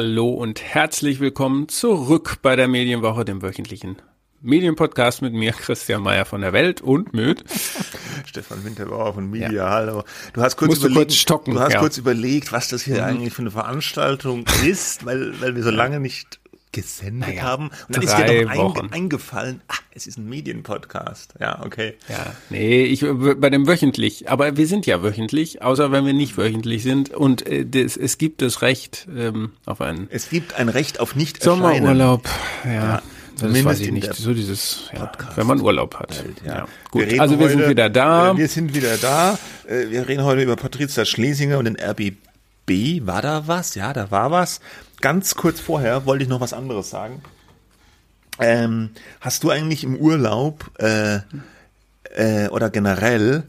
Hallo und herzlich willkommen zurück bei der Medienwoche, dem wöchentlichen Medienpodcast mit mir, Christian Mayer von der Welt und mit Stefan Winterbauer von Media. Ja. Hallo. Du hast kurz überlegt, du kurz stocken, du hast ja. kurz überlegt, was das hier mhm. eigentlich für eine Veranstaltung ist, weil, weil wir so lange nicht gesendet naja, haben. Und dann ist dir doch ein, eingefallen, ach, es ist ein Medienpodcast. Ja, okay. Ja, nee, ich bei dem wöchentlich, aber wir sind ja wöchentlich, außer wenn wir nicht wöchentlich sind. Und äh, das, es gibt das Recht ähm, auf einen. Es gibt ein Recht auf nicht Sommerurlaub. ja. ja. Das weiß ich nicht. So dieses, ja, wenn man Urlaub hat. Welt, ja. ja. Gut, wir also wir heute, sind wieder da. Äh, wir sind wieder da. Äh, wir reden heute über Patricia Schlesinger und den RBB. War da was? Ja, da war was. Ganz kurz vorher wollte ich noch was anderes sagen. Ähm, hast du eigentlich im Urlaub äh, äh, oder generell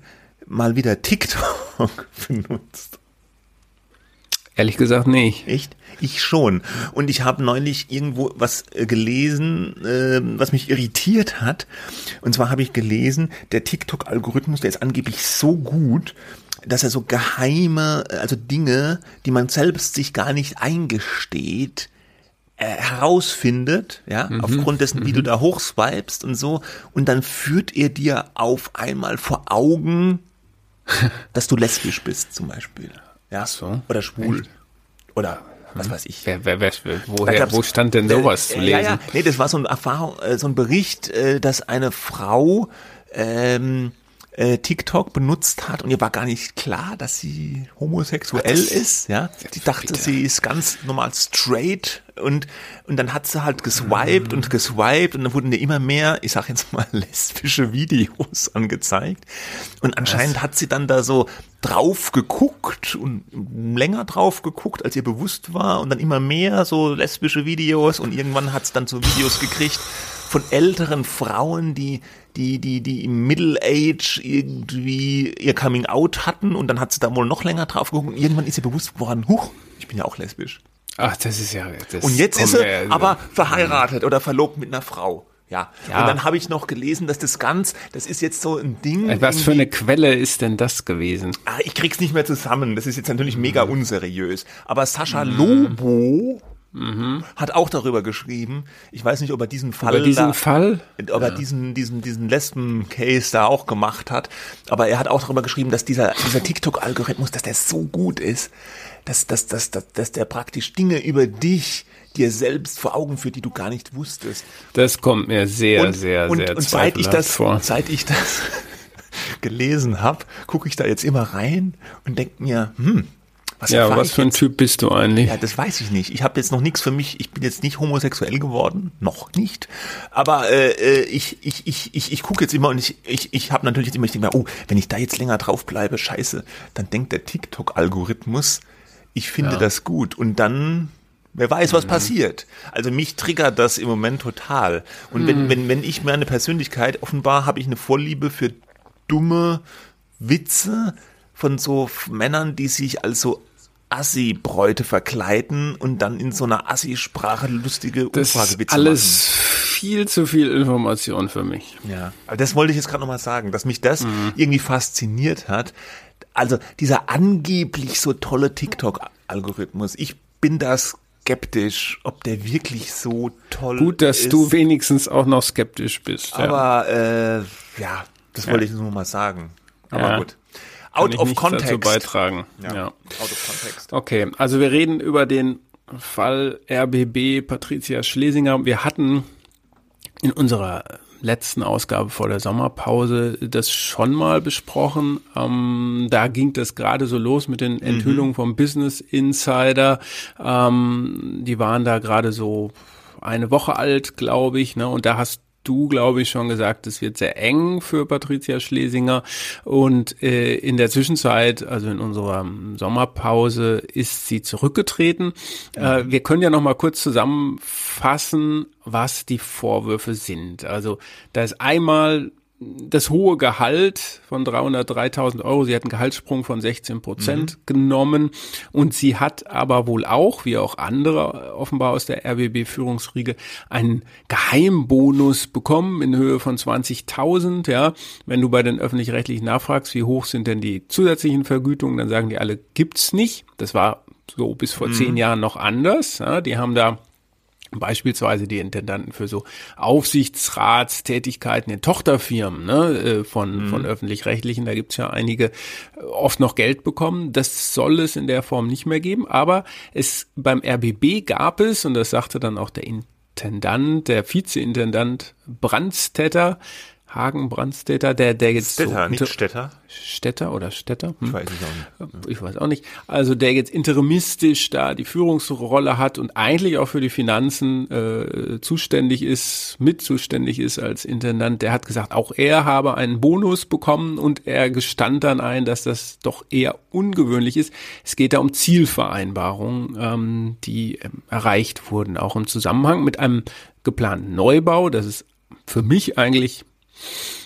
mal wieder TikTok benutzt? Ehrlich gesagt nicht. Echt? Ich schon. Und ich habe neulich irgendwo was äh, gelesen, äh, was mich irritiert hat. Und zwar habe ich gelesen, der TikTok-Algorithmus, der ist angeblich so gut, dass er so geheime, also Dinge, die man selbst sich gar nicht eingesteht, äh, herausfindet, ja, mhm, aufgrund dessen, wie mhm. du da hochswipest und so, und dann führt er dir auf einmal vor Augen, dass du lesbisch bist, zum Beispiel. Ja, so, oder schwul. Echt? Oder was weiß ich. Wer, wer, wer, woher, wo stand denn sowas zu lesen? Ja, ja, nee, das war so ein Erfahrung, äh, so ein Bericht, äh, dass eine Frau ähm, äh, TikTok benutzt hat und ihr war gar nicht klar, dass sie homosexuell Ach, ist. Ja, sie dachte, bitte. sie ist ganz normal straight und und dann hat sie halt geswiped mm. und geswiped und dann wurden ihr immer mehr, ich sag jetzt mal lesbische Videos angezeigt und anscheinend Was? hat sie dann da so drauf geguckt und länger drauf geguckt, als ihr bewusst war und dann immer mehr so lesbische Videos und irgendwann hat es dann so Videos gekriegt von älteren Frauen, die die, die, die im Middle Age irgendwie ihr Coming Out hatten und dann hat sie da wohl noch länger drauf geguckt und irgendwann ist ihr bewusst geworden, huch, ich bin ja auch lesbisch. Ach, das ist ja. Das und jetzt ist sie ja, aber verheiratet oder verlobt mit einer Frau. Ja. ja. Und dann habe ich noch gelesen, dass das ganz, das ist jetzt so ein Ding. Äh, was für eine Quelle ist denn das gewesen? Ah, ich krieg's nicht mehr zusammen. Das ist jetzt natürlich mega mhm. unseriös. Aber Sascha mhm. Lobo Mhm. Hat auch darüber geschrieben. Ich weiß nicht, ob er diesen Fall, über diesen da, Fall, ob er diesen diesen diesen Lesben-Case da auch gemacht hat. Aber er hat auch darüber geschrieben, dass dieser dieser TikTok-Algorithmus, dass der so gut ist, dass dass dass dass, dass der praktisch Dinge über dich dir selbst vor Augen führt, die du gar nicht wusstest. Das kommt mir sehr und, sehr und, sehr und seit ich das vor. seit ich das gelesen habe, gucke ich da jetzt immer rein und denke mir, hm, was ja, was für ein jetzt? Typ bist du eigentlich? Ja, das weiß ich nicht. Ich habe jetzt noch nichts für mich. Ich bin jetzt nicht homosexuell geworden, noch nicht. Aber äh, äh ich ich ich ich, ich gucke jetzt immer und ich ich ich habe natürlich jetzt immer ich denke mir, oh, wenn ich da jetzt länger drauf bleibe, scheiße, dann denkt der TikTok-Algorithmus, ich finde ja. das gut und dann Wer weiß, was mhm. passiert. Also mich triggert das im Moment total. Und mhm. wenn, wenn, wenn ich meine Persönlichkeit, offenbar habe ich eine Vorliebe für dumme Witze von so Männern, die sich also Assi-Bräute verkleiden und dann in so einer Assi-Sprache lustige das Umfragewitze alles viel zu viel Information für mich. Ja, aber das wollte ich jetzt gerade nochmal sagen, dass mich das mhm. irgendwie fasziniert hat. Also dieser angeblich so tolle TikTok-Algorithmus. Ich bin da skeptisch, ob der wirklich so toll ist. Gut, dass ist. du wenigstens auch noch skeptisch bist. Aber ja, äh, ja das wollte ja. ich nur mal sagen. Aber ja. gut. Out of Context. Dazu beitragen. Ja. ja. Out of Context. Okay, also wir reden über den Fall RBB Patricia Schlesinger. Wir hatten in unserer letzten Ausgabe vor der Sommerpause das schon mal besprochen. Ähm, da ging das gerade so los mit den Enthüllungen mhm. vom Business Insider. Ähm, die waren da gerade so eine Woche alt, glaube ich, ne? Und da hast du, glaube ich, schon gesagt, es wird sehr eng für Patricia Schlesinger. Und äh, in der Zwischenzeit, also in unserer Sommerpause, ist sie zurückgetreten. Äh, wir können ja noch mal kurz zusammenfassen, was die Vorwürfe sind. Also da ist einmal das hohe Gehalt von 303.000 Euro. Sie hat einen Gehaltssprung von 16 Prozent mhm. genommen und sie hat aber wohl auch, wie auch andere offenbar aus der RBB-Führungsriege, einen Geheimbonus bekommen in Höhe von 20.000. Ja, wenn du bei den öffentlich-rechtlichen nachfragst, wie hoch sind denn die zusätzlichen Vergütungen, dann sagen die alle, gibt's nicht. Das war so bis vor mhm. zehn Jahren noch anders. Ja, die haben da Beispielsweise die Intendanten für so Aufsichtsratstätigkeiten in Tochterfirmen ne, äh, von, mhm. von öffentlich-rechtlichen, da gibt's ja einige, äh, oft noch Geld bekommen. Das soll es in der Form nicht mehr geben, aber es beim RBB gab es, und das sagte dann auch der Intendant, der Vizeintendant Brandstetter, Hagen Brandstätter, der, der jetzt Städter, so nicht Städter. Städter oder Städter? Hm? Ich weiß auch nicht. Ich weiß auch nicht. Also der jetzt interimistisch da die Führungsrolle hat und eigentlich auch für die Finanzen äh, zuständig ist, mit zuständig ist als Intendant, der hat gesagt, auch er habe einen Bonus bekommen und er gestand dann ein, dass das doch eher ungewöhnlich ist. Es geht da um Zielvereinbarungen, ähm, die ähm, erreicht wurden, auch im Zusammenhang mit einem geplanten Neubau. Das ist für mich eigentlich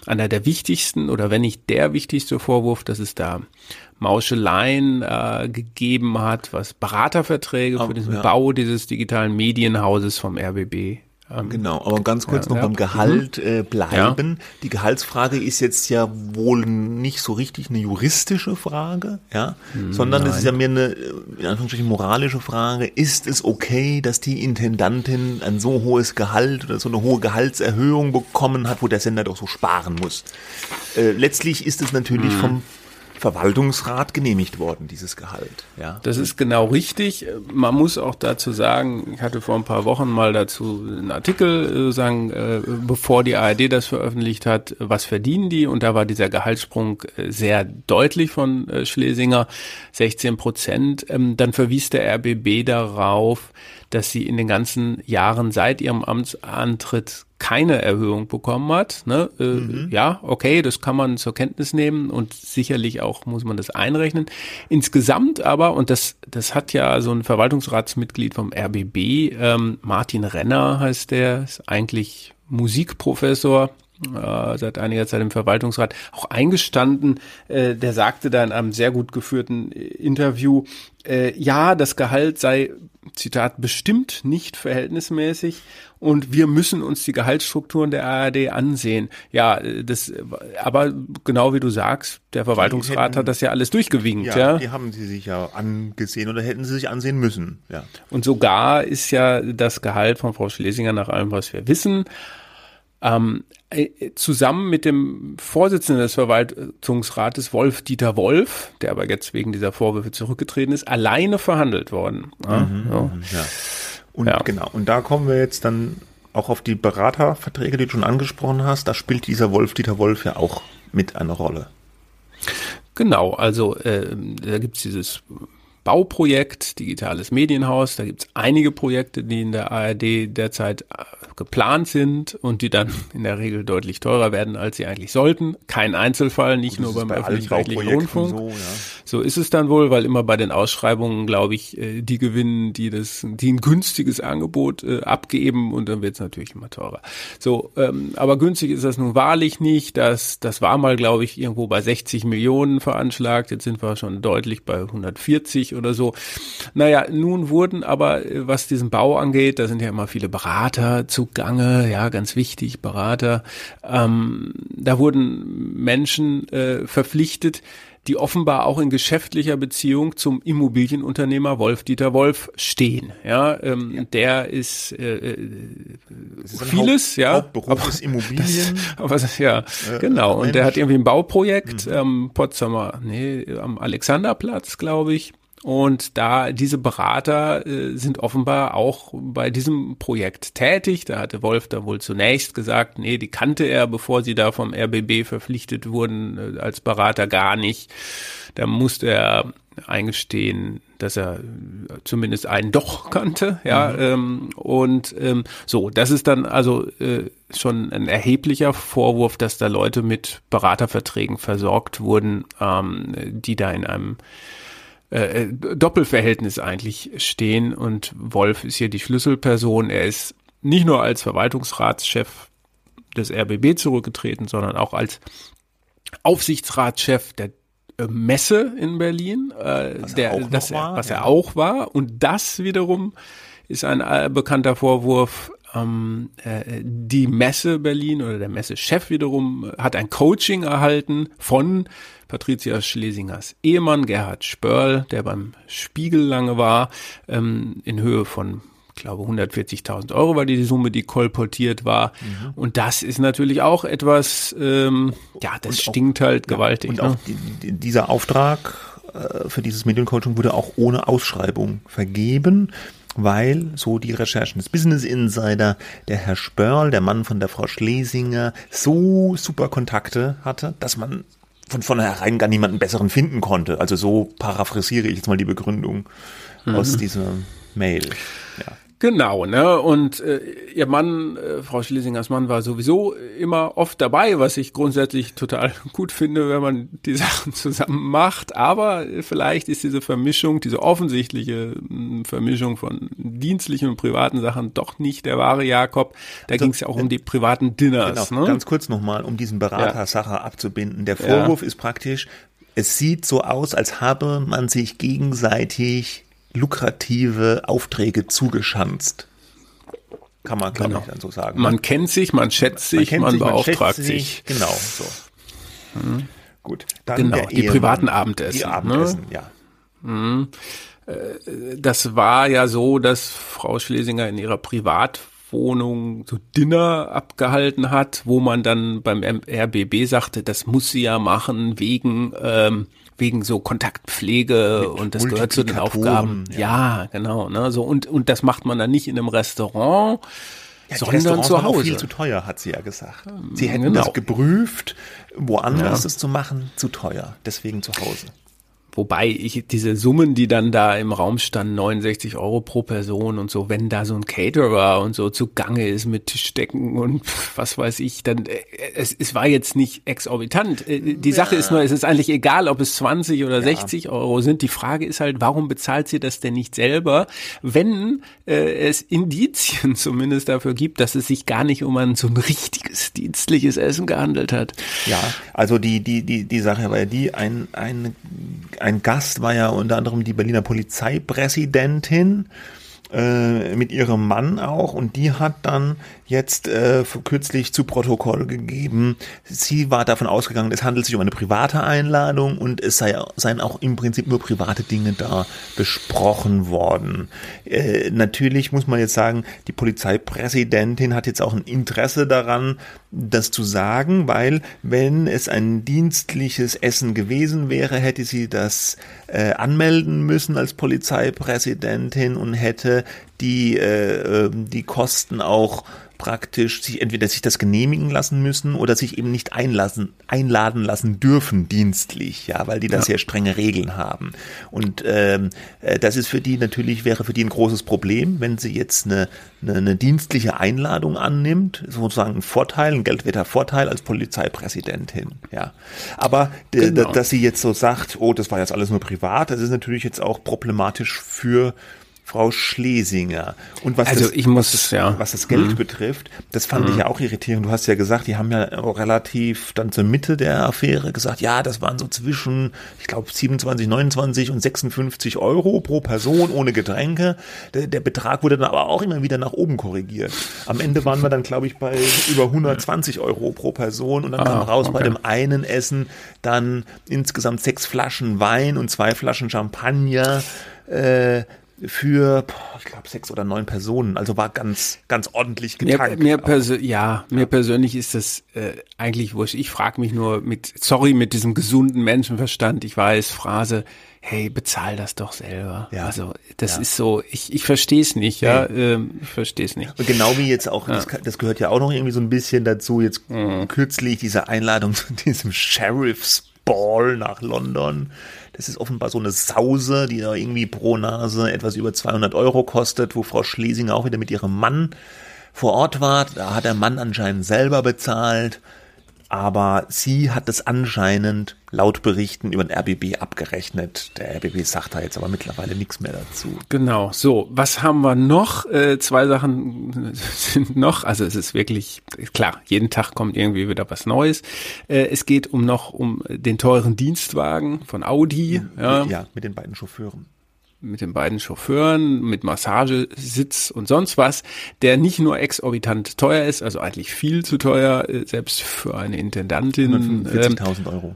einer der wichtigsten oder wenn nicht der wichtigste Vorwurf, dass es da Mauscheleien äh, gegeben hat, was Beraterverträge für den ja. Bau dieses digitalen Medienhauses vom RBB genau, aber ganz kurz ja, noch ja. beim Gehalt mhm. äh, bleiben. Ja. Die Gehaltsfrage ist jetzt ja wohl nicht so richtig eine juristische Frage, ja, mhm, sondern es ist ja mehr eine, in Anführungsstrichen, moralische Frage. Ist es okay, dass die Intendantin ein so hohes Gehalt oder so eine hohe Gehaltserhöhung bekommen hat, wo der Sender doch so sparen muss? Äh, letztlich ist es natürlich mhm. vom Verwaltungsrat genehmigt worden, dieses Gehalt. Ja. Das ist genau richtig. Man muss auch dazu sagen, ich hatte vor ein paar Wochen mal dazu einen Artikel äh, sagen, äh, bevor die ARD das veröffentlicht hat, was verdienen die? Und da war dieser Gehaltssprung äh, sehr deutlich von Schlesinger, 16 Prozent. Ähm, dann verwies der RBB darauf, dass sie in den ganzen Jahren seit ihrem Amtsantritt keine Erhöhung bekommen hat. Ne? Äh, mhm. Ja, okay, das kann man zur Kenntnis nehmen und sicherlich auch muss man das einrechnen. Insgesamt aber, und das, das hat ja so ein Verwaltungsratsmitglied vom RBB, ähm, Martin Renner heißt der, ist eigentlich Musikprofessor, äh, seit einiger Zeit im Verwaltungsrat auch eingestanden. Äh, der sagte da in einem sehr gut geführten Interview, äh, ja, das Gehalt sei Zitat, bestimmt nicht verhältnismäßig und wir müssen uns die Gehaltsstrukturen der ARD ansehen. Ja, das, aber genau wie du sagst, der Verwaltungsrat hätten, hat das ja alles durchgewinkt, ja, ja. Die haben sie sich ja angesehen oder hätten sie sich ansehen müssen, ja. Und sogar ist ja das Gehalt von Frau Schlesinger nach allem, was wir wissen, ähm, äh, zusammen mit dem Vorsitzenden des Verwaltungsrates, Wolf-Dieter Wolf, der aber jetzt wegen dieser Vorwürfe zurückgetreten ist, alleine verhandelt worden. Ja, mhm, so. Mhm, ja. Und ja. genau, und da kommen wir jetzt dann auch auf die Beraterverträge, die du schon angesprochen hast. Da spielt dieser Wolf-Dieter Wolf ja auch mit eine Rolle. Genau, also äh, da gibt's dieses Bauprojekt, digitales Medienhaus. Da gibt's einige Projekte, die in der ARD derzeit äh, geplant sind und die dann in der Regel deutlich teurer werden, als sie eigentlich sollten. Kein Einzelfall, nicht nur beim bei öffentlich-rechtlichen Rundfunk. So, ja. so ist es dann wohl, weil immer bei den Ausschreibungen, glaube ich, äh, die gewinnen, die das, die ein günstiges Angebot äh, abgeben und dann wird es natürlich immer teurer. So, ähm, aber günstig ist das nun wahrlich nicht. Das, das war mal, glaube ich, irgendwo bei 60 Millionen veranschlagt. Jetzt sind wir schon deutlich bei 140 oder so. Naja, nun wurden aber, äh, was diesen Bau angeht, da sind ja immer viele Berater zu zugange, ja, ganz wichtig, Berater. Ähm, da wurden Menschen äh, verpflichtet, die offenbar auch in geschäftlicher Beziehung zum Immobilienunternehmer Wolf-Dieter Wolf stehen. Ja, ähm, ja. der ist, äh, äh ist vieles, Haupt, ja. Hauptberuf aber, ist Immobilien. Das, aber, ja, äh, genau. Und der hat irgendwie ein Bauprojekt, mhm. ähm, Potsdamer, nee, am Alexanderplatz, glaube ich. Und da diese Berater äh, sind offenbar auch bei diesem Projekt tätig. Da hatte Wolf da wohl zunächst gesagt, nee, die kannte er, bevor sie da vom RBB verpflichtet wurden, äh, als Berater gar nicht. Da musste er eingestehen, dass er zumindest einen doch kannte, ja, mhm. ähm, und ähm, so, das ist dann also äh, schon ein erheblicher Vorwurf, dass da Leute mit Beraterverträgen versorgt wurden, ähm, die da in einem äh, äh, Doppelverhältnis eigentlich stehen und Wolf ist hier die Schlüsselperson. Er ist nicht nur als Verwaltungsratschef des RBB zurückgetreten, sondern auch als Aufsichtsratschef der äh, Messe in Berlin, äh, was der, das, war, was ja. er auch war. Und das wiederum ist ein bekannter Vorwurf, ähm, äh, die Messe Berlin oder der Messechef wiederum hat ein Coaching erhalten von Patricia Schlesingers Ehemann Gerhard Spörl, der beim Spiegel lange war, ähm, in Höhe von ich glaube 140.000 Euro war die Summe, die kolportiert war. Mhm. Und das ist natürlich auch etwas, ähm, ja, das und stinkt auch, halt gewaltig. Ja, und ne? auch die, dieser Auftrag äh, für dieses Mediencoaching wurde auch ohne Ausschreibung vergeben weil, so die Recherchen des Business Insider, der Herr Spörl, der Mann von der Frau Schlesinger, so super Kontakte hatte, dass man von vornherein gar niemanden besseren finden konnte. Also so paraphrasiere ich jetzt mal die Begründung mhm. aus dieser Mail. Ja. Genau, ne? Und äh, ihr Mann, äh, Frau Schlesingers Mann, war sowieso immer oft dabei, was ich grundsätzlich total gut finde, wenn man die Sachen zusammen macht. Aber vielleicht ist diese Vermischung, diese offensichtliche hm, Vermischung von dienstlichen und privaten Sachen doch nicht der wahre Jakob. Da also, ging es ja auch um die privaten Dinners. Genau, ne? Ganz kurz nochmal, um diesen Berater-Sache ja. abzubinden. Der Vorwurf ja. ist praktisch, es sieht so aus, als habe man sich gegenseitig lukrative Aufträge zugeschanzt. Kann man, glaube genau. ich, dann so sagen. Man ne? kennt sich, man schätzt sich, man, man sich, beauftragt man sich. Genau, so. Hm. Gut. Dann genau, die privaten Abendessen. Die Abendessen, ne? ja. Hm. Das war ja so, dass Frau Schlesinger in ihrer Privatwohnung so Dinner abgehalten hat, wo man dann beim RBB sagte, das muss sie ja machen wegen ähm, wegen so Kontaktpflege Mit und das gehört zu den Aufgaben. Ja, ja genau. Ne? So und und das macht man dann nicht in einem Restaurant. Ja, sondern zu Hause. viel zu teuer, hat sie ja gesagt. Sie hätten genau. das geprüft, woanders ja. es zu machen, zu teuer. Deswegen zu Hause. Wobei ich diese Summen, die dann da im Raum standen, 69 Euro pro Person und so, wenn da so ein Caterer und so zugange ist mit Tischdecken und was weiß ich, dann äh, es, es war jetzt nicht exorbitant. Äh, die ja. Sache ist nur, es ist eigentlich egal, ob es 20 oder ja. 60 Euro sind. Die Frage ist halt, warum bezahlt sie das denn nicht selber, wenn äh, es Indizien zumindest dafür gibt, dass es sich gar nicht um ein so ein richtiges dienstliches Essen gehandelt hat. Ja, also die die die die Sache war ja die ein ein ein Gast war ja unter anderem die Berliner Polizeipräsidentin äh, mit ihrem Mann auch. Und die hat dann jetzt äh, kürzlich zu Protokoll gegeben, sie war davon ausgegangen, es handelt sich um eine private Einladung und es sei, seien auch im Prinzip nur private Dinge da besprochen worden. Äh, natürlich muss man jetzt sagen, die Polizeipräsidentin hat jetzt auch ein Interesse daran, das zu sagen, weil wenn es ein dienstliches Essen gewesen wäre, hätte sie das äh, anmelden müssen als Polizeipräsidentin und hätte die, äh, ähm, die Kosten auch praktisch sich entweder sich das genehmigen lassen müssen oder sich eben nicht einlassen, einladen lassen dürfen dienstlich, ja, weil die da ja. sehr strenge Regeln haben. Und ähm, äh, das ist für die natürlich wäre für die ein großes Problem, wenn sie jetzt eine, eine, eine dienstliche Einladung annimmt, sozusagen ein Vorteil, ein geldwerter Vorteil als Polizeipräsidentin, ja. Aber genau. dass sie jetzt so sagt, oh, das war jetzt alles nur privat, das ist natürlich jetzt auch problematisch für Frau Schlesinger. Und was, also das, ich muss, das, ja. was das Geld mhm. betrifft, das fand mhm. ich ja auch irritierend. Du hast ja gesagt, die haben ja relativ dann zur Mitte der Affäre gesagt, ja, das waren so zwischen, ich glaube, 27, 29 und 56 Euro pro Person ohne Getränke. Der, der Betrag wurde dann aber auch immer wieder nach oben korrigiert. Am Ende waren wir dann, glaube ich, bei über 120 Euro pro Person und dann ah, kam raus okay. bei dem einen Essen dann insgesamt sechs Flaschen Wein und zwei Flaschen Champagner. Äh, für, ich glaube, sechs oder neun Personen. Also war ganz, ganz ordentlich getankt. Mir, mir ja, mir persönlich ist das äh, eigentlich wurscht. Ich frage mich nur mit, sorry, mit diesem gesunden Menschenverstand. Ich weiß, Phrase, hey, bezahl das doch selber. Ja. Also das ja. ist so, ich, ich verstehe es nicht, ja, nee. ähm, ich verstehe es nicht. Und genau wie jetzt auch, ja. das, das, gehört ja auch noch irgendwie so ein bisschen dazu, jetzt mhm. kürzlich diese Einladung zu diesem Sheriff's Ball nach London. Das ist offenbar so eine Sause, die da irgendwie pro Nase etwas über 200 Euro kostet, wo Frau Schlesinger auch wieder mit ihrem Mann vor Ort war. Da hat der Mann anscheinend selber bezahlt aber sie hat es anscheinend laut Berichten über den RBB abgerechnet. Der RBB sagt da jetzt aber mittlerweile nichts mehr dazu. Genau, so, was haben wir noch? Äh, zwei Sachen sind noch, also es ist wirklich, klar, jeden Tag kommt irgendwie wieder was Neues. Äh, es geht um noch um den teuren Dienstwagen von Audi. Ja, ja mit den beiden Chauffeuren. Mit den beiden Chauffeuren, mit Massagesitz und sonst was, der nicht nur exorbitant teuer ist, also eigentlich viel zu teuer, äh, selbst für eine Intendantin. 140.000 ähm, Euro.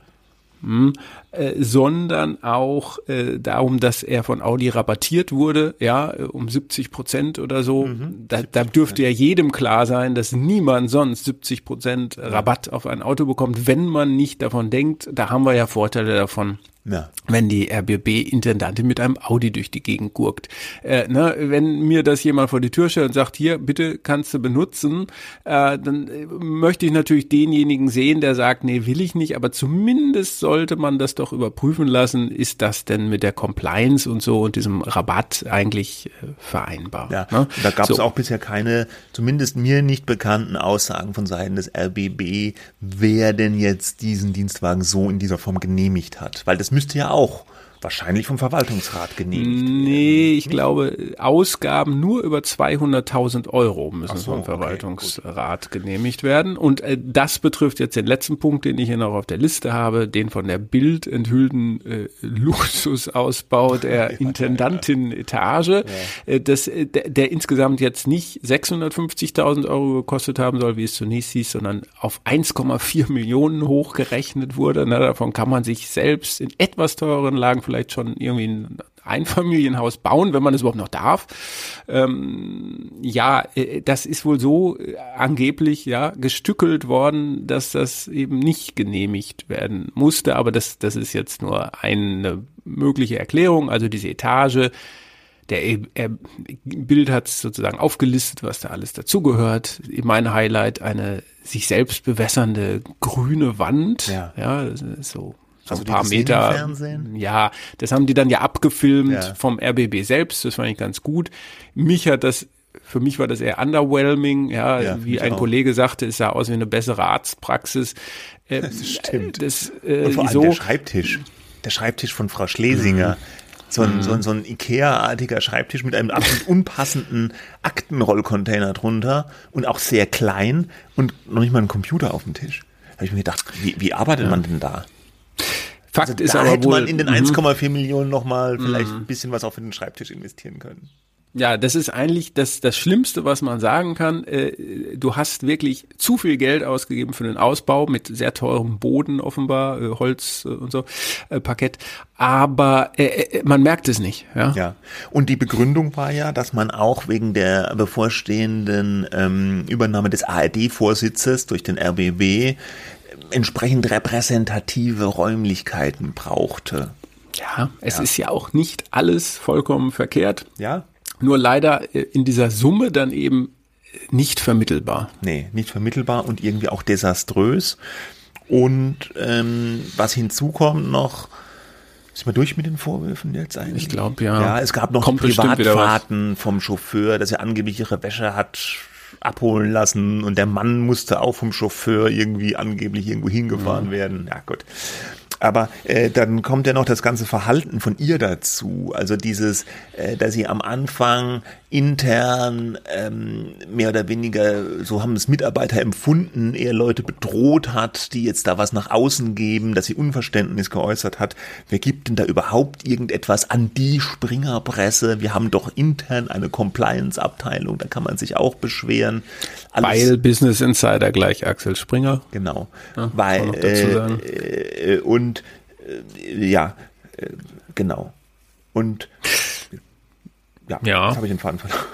Äh, sondern auch äh, darum, dass er von Audi rabattiert wurde, ja, um 70 Prozent oder so. Mhm. Da, da dürfte ja jedem klar sein, dass niemand sonst 70 Prozent Rabatt auf ein Auto bekommt, wenn man nicht davon denkt, da haben wir ja Vorteile davon, ja. wenn die RBB-Intendantin mit einem Audi durch die Gegend gurkt. Äh, ne, wenn mir das jemand vor die Tür stellt und sagt, hier, bitte kannst du benutzen, äh, dann äh, möchte ich natürlich denjenigen sehen, der sagt, nee, will ich nicht, aber zumindest sollte man das doch überprüfen lassen, ist das denn mit der Compliance und so und diesem Rabatt eigentlich äh, vereinbar. Ja, ne? da gab es so. auch bisher keine, zumindest mir nicht bekannten Aussagen von Seiten des RBB, wer denn jetzt diesen Dienstwagen so in dieser Form genehmigt hat, weil das müsste ja auch wahrscheinlich vom Verwaltungsrat genehmigt. Nee, ich glaube, Ausgaben nur über 200.000 Euro müssen so, vom Verwaltungsrat okay, genehmigt werden. Und äh, das betrifft jetzt den letzten Punkt, den ich hier noch auf der Liste habe, den von der Bild enthüllten äh, Luxusausbau der Intendantin-Etage, ja. äh, das, äh, der, der insgesamt jetzt nicht 650.000 Euro gekostet haben soll, wie es zunächst hieß, sondern auf 1,4 Millionen hochgerechnet wurde. Na, davon kann man sich selbst in etwas teureren Lagen vielleicht schon irgendwie ein Einfamilienhaus bauen, wenn man es überhaupt noch darf. Ähm, ja, äh, das ist wohl so äh, angeblich ja gestückelt worden, dass das eben nicht genehmigt werden musste. Aber das, das ist jetzt nur eine mögliche Erklärung. Also diese Etage, der er, Bild hat sozusagen aufgelistet, was da alles dazugehört. Mein Highlight eine sich selbst bewässernde grüne Wand. Ja, ja so so also ein paar Meter. Ja, das haben die dann ja abgefilmt ja. vom RBB selbst. Das fand ich ganz gut. Mich hat das für mich war das eher underwhelming, ja, ja wie ein auch. Kollege sagte, es sah aus wie eine bessere Arztpraxis. Äh, das stimmt. Das, äh, Und vor allem so, der Schreibtisch, der Schreibtisch von Frau Schlesinger. Mhm. So ein, mhm. so ein, so ein Ikea-artiger Schreibtisch mit einem absolut unpassenden Aktenrollcontainer drunter und auch sehr klein und noch nicht mal ein Computer auf dem Tisch. Da habe ich mir gedacht, wie, wie arbeitet ja. man denn da? Fakt also ist da aber hätte wohl, man in den 1,4 mhm. Millionen nochmal vielleicht mhm. ein bisschen was auch für den Schreibtisch investieren können. Ja, das ist eigentlich das, das Schlimmste, was man sagen kann. Äh, du hast wirklich zu viel Geld ausgegeben für den Ausbau mit sehr teurem Boden offenbar, äh, Holz äh, und so, Parkett. Aber man merkt es nicht. Ja? ja. Und die Begründung war ja, dass man auch wegen der bevorstehenden ähm, Übernahme des ARD-Vorsitzes durch den RBB entsprechend repräsentative Räumlichkeiten brauchte. Ja, es ja. ist ja auch nicht alles vollkommen verkehrt. Ja. Nur leider äh, in dieser Summe dann eben nicht vermittelbar. Nee, nicht vermittelbar und irgendwie auch desaströs. Und ähm, was hinzukommt noch, sind wir durch mit den Vorwürfen jetzt eigentlich? Ich glaube, ja. Ja, es gab noch Kommt Privatfahrten vom Chauffeur, dass er angeblich ihre Wäsche hat abholen lassen und der Mann musste auch vom Chauffeur irgendwie angeblich irgendwo hingefahren mhm. werden. Ja, gut. Aber äh, dann kommt ja noch das ganze Verhalten von ihr dazu. Also dieses, äh, dass sie am Anfang intern ähm, mehr oder weniger, so haben es Mitarbeiter empfunden, eher Leute bedroht hat, die jetzt da was nach außen geben, dass sie Unverständnis geäußert hat. Wer gibt denn da überhaupt irgendetwas an die Springerpresse? Wir haben doch intern eine Compliance-Abteilung, da kann man sich auch beschweren. Alles Weil Business Insider gleich Axel Springer. Genau. Ja, Weil äh, äh, und äh, ja, äh, genau. Und ja, ja. jetzt habe ich den Faden verloren.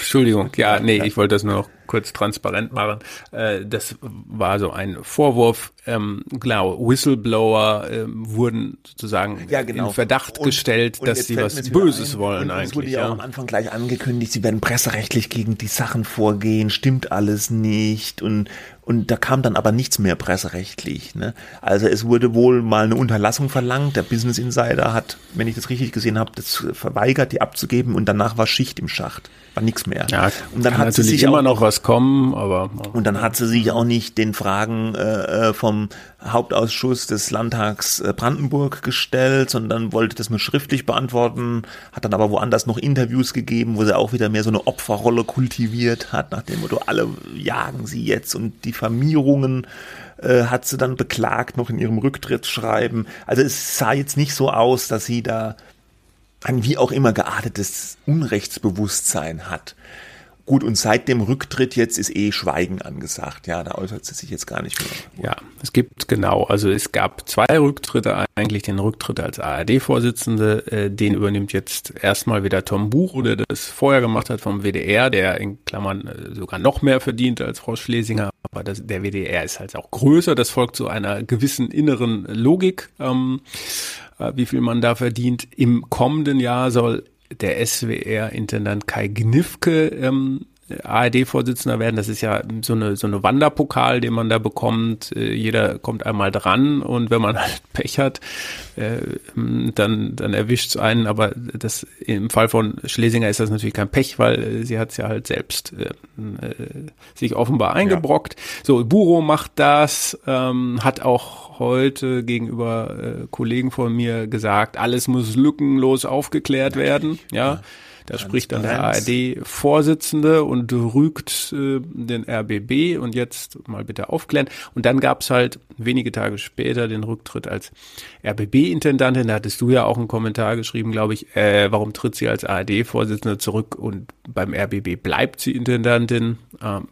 Entschuldigung, ja, nee, ich wollte das nur noch kurz transparent machen. Äh, das war so ein Vorwurf. Ähm, genau, Whistleblower äh, wurden sozusagen ja, genau. in Verdacht und, gestellt, und dass sie was Böses ein. wollen und eigentlich. Es wurde ja, ja am Anfang gleich angekündigt, sie werden presserechtlich gegen die Sachen vorgehen, stimmt alles nicht und und da kam dann aber nichts mehr presserechtlich. Ne? Also es wurde wohl mal eine Unterlassung verlangt. Der Business Insider hat, wenn ich das richtig gesehen habe, das verweigert, die abzugeben und danach war Schicht im Schacht. War nichts mehr. Ja, und dann hat sie sich immer noch was kommen, aber. Und dann hat sie sich auch nicht den Fragen äh, äh, vom Hauptausschuss des Landtags äh, Brandenburg gestellt, sondern wollte das nur schriftlich beantworten, hat dann aber woanders noch Interviews gegeben, wo sie auch wieder mehr so eine Opferrolle kultiviert hat, nach dem Motto, alle jagen sie jetzt und Diffamierungen äh, hat sie dann beklagt, noch in ihrem Rücktrittsschreiben. Also es sah jetzt nicht so aus, dass sie da ein wie auch immer geartetes Unrechtsbewusstsein hat. Gut, und seit dem Rücktritt jetzt ist eh Schweigen angesagt. Ja, da äußert sie sich jetzt gar nicht mehr. Ja, es gibt genau, also es gab zwei Rücktritte, eigentlich den Rücktritt als ARD-Vorsitzende, äh, den übernimmt jetzt erstmal wieder Tom Buch, der das vorher gemacht hat vom WDR, der in Klammern äh, sogar noch mehr verdient als Frau Schlesinger, aber das, der WDR ist halt auch größer, das folgt so einer gewissen inneren Logik, ähm, äh, wie viel man da verdient. Im kommenden Jahr soll der SWR-Intendant Kai Gnifke ähm, ARD-Vorsitzender werden. Das ist ja so eine, so eine Wanderpokal, den man da bekommt. Äh, jeder kommt einmal dran und wenn man halt Pech hat, äh, dann, dann erwischt es einen. Aber das, im Fall von Schlesinger ist das natürlich kein Pech, weil äh, sie hat es ja halt selbst äh, sich offenbar eingebrockt. Ja. So, Buro macht das, ähm, hat auch heute gegenüber äh, Kollegen von mir gesagt, alles muss lückenlos aufgeklärt werden. Ja. ja. Da spricht dann der ARD-Vorsitzende und rügt äh, den RBB und jetzt mal bitte aufklären. Und dann gab's halt wenige Tage später den Rücktritt als RBB-Intendantin. Da hattest du ja auch einen Kommentar geschrieben, glaube ich, äh, warum tritt sie als ARD-Vorsitzende zurück und beim RBB bleibt sie Intendantin. Ähm,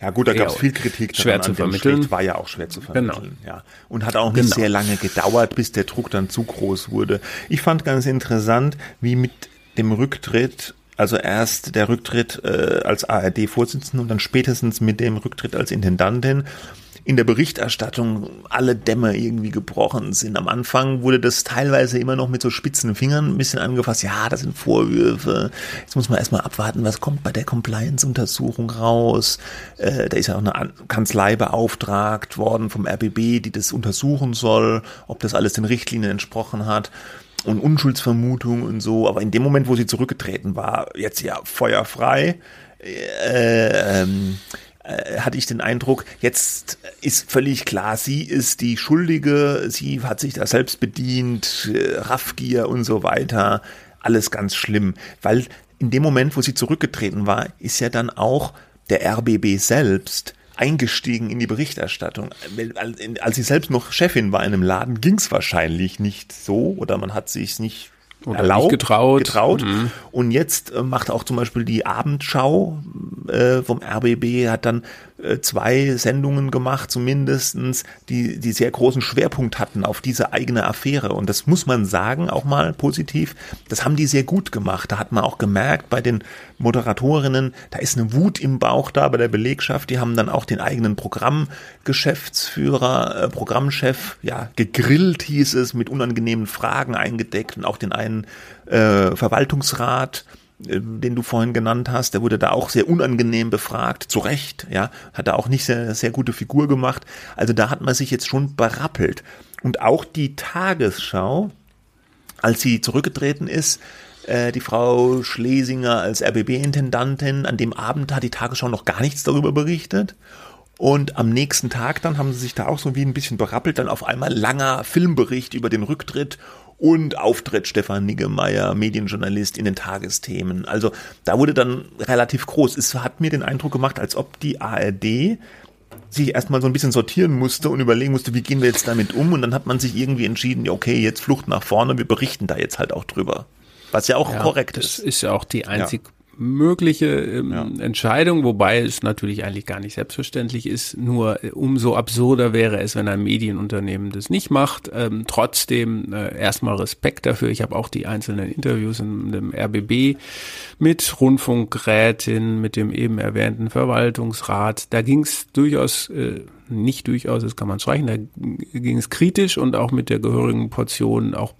ja gut, da gab es viel Kritik. Schwer zu vermitteln. War ja auch schwer zu vermitteln. Genau. Ja. Und hat auch nicht genau. sehr lange gedauert, bis der Druck dann zu groß wurde. Ich fand ganz interessant, wie mit dem Rücktritt, also erst der Rücktritt äh, als ARD-Vorsitzende und dann spätestens mit dem Rücktritt als Intendantin, in der Berichterstattung alle Dämme irgendwie gebrochen sind. Am Anfang wurde das teilweise immer noch mit so spitzen Fingern ein bisschen angefasst. Ja, das sind Vorwürfe. Jetzt muss man erstmal abwarten, was kommt bei der Compliance-Untersuchung raus. Äh, da ist ja auch eine Kanzlei beauftragt worden vom RBB, die das untersuchen soll, ob das alles den Richtlinien entsprochen hat und Unschuldsvermutung und so. Aber in dem Moment, wo sie zurückgetreten war, jetzt ja feuerfrei, äh, ähm, äh, hatte ich den Eindruck, jetzt ist völlig klar, sie ist die Schuldige, sie hat sich da selbst bedient, äh, Raffgier und so weiter. Alles ganz schlimm, weil in dem Moment, wo sie zurückgetreten war, ist ja dann auch der RBB selbst eingestiegen in die Berichterstattung. Als sie selbst noch Chefin war in einem Laden, ging es wahrscheinlich nicht so oder man hat sich nicht oder erlaubt, getraut. getraut. Mhm. Und jetzt äh, macht auch zum Beispiel die Abendschau äh, vom RBB, hat dann zwei Sendungen gemacht, zumindestens, die, die sehr großen Schwerpunkt hatten auf diese eigene Affäre. Und das muss man sagen, auch mal positiv, das haben die sehr gut gemacht. Da hat man auch gemerkt bei den Moderatorinnen, da ist eine Wut im Bauch da bei der Belegschaft. Die haben dann auch den eigenen Programmgeschäftsführer, äh, Programmchef, ja, gegrillt hieß es, mit unangenehmen Fragen eingedeckt und auch den einen äh, Verwaltungsrat äh, den du vorhin genannt hast, der wurde da auch sehr unangenehm befragt, zu Recht, ja, hat da auch nicht sehr, sehr gute Figur gemacht. Also da hat man sich jetzt schon berappelt. Und auch die Tagesschau, als sie zurückgetreten ist, äh, die Frau Schlesinger als RBB-Intendantin, an dem Abend hat die Tagesschau noch gar nichts darüber berichtet. Und am nächsten Tag dann haben sie sich da auch so wie ein bisschen berappelt, dann auf einmal langer Filmbericht über den Rücktritt und Auftritt Stefan Niggemeier, Medienjournalist in den Tagesthemen. Also da wurde dann relativ groß. Es hat mir den Eindruck gemacht, als ob die ARD sich erstmal so ein bisschen sortieren musste und überlegen musste, wie gehen wir jetzt damit um? Und dann hat man sich irgendwie entschieden, okay, jetzt Flucht nach vorne, wir berichten da jetzt halt auch drüber. Was ja auch ja, korrekt ist. Das ist ja auch die einzig ja mögliche ähm, ja. Entscheidung, wobei es natürlich eigentlich gar nicht selbstverständlich ist. Nur äh, umso absurder wäre es, wenn ein Medienunternehmen das nicht macht. Ähm, trotzdem äh, erstmal Respekt dafür. Ich habe auch die einzelnen Interviews in dem RBB mit Rundfunkrätin, mit dem eben erwähnten Verwaltungsrat. Da ging es durchaus äh, nicht durchaus, das kann man streichen, da ging es kritisch und auch mit der gehörigen Portion auch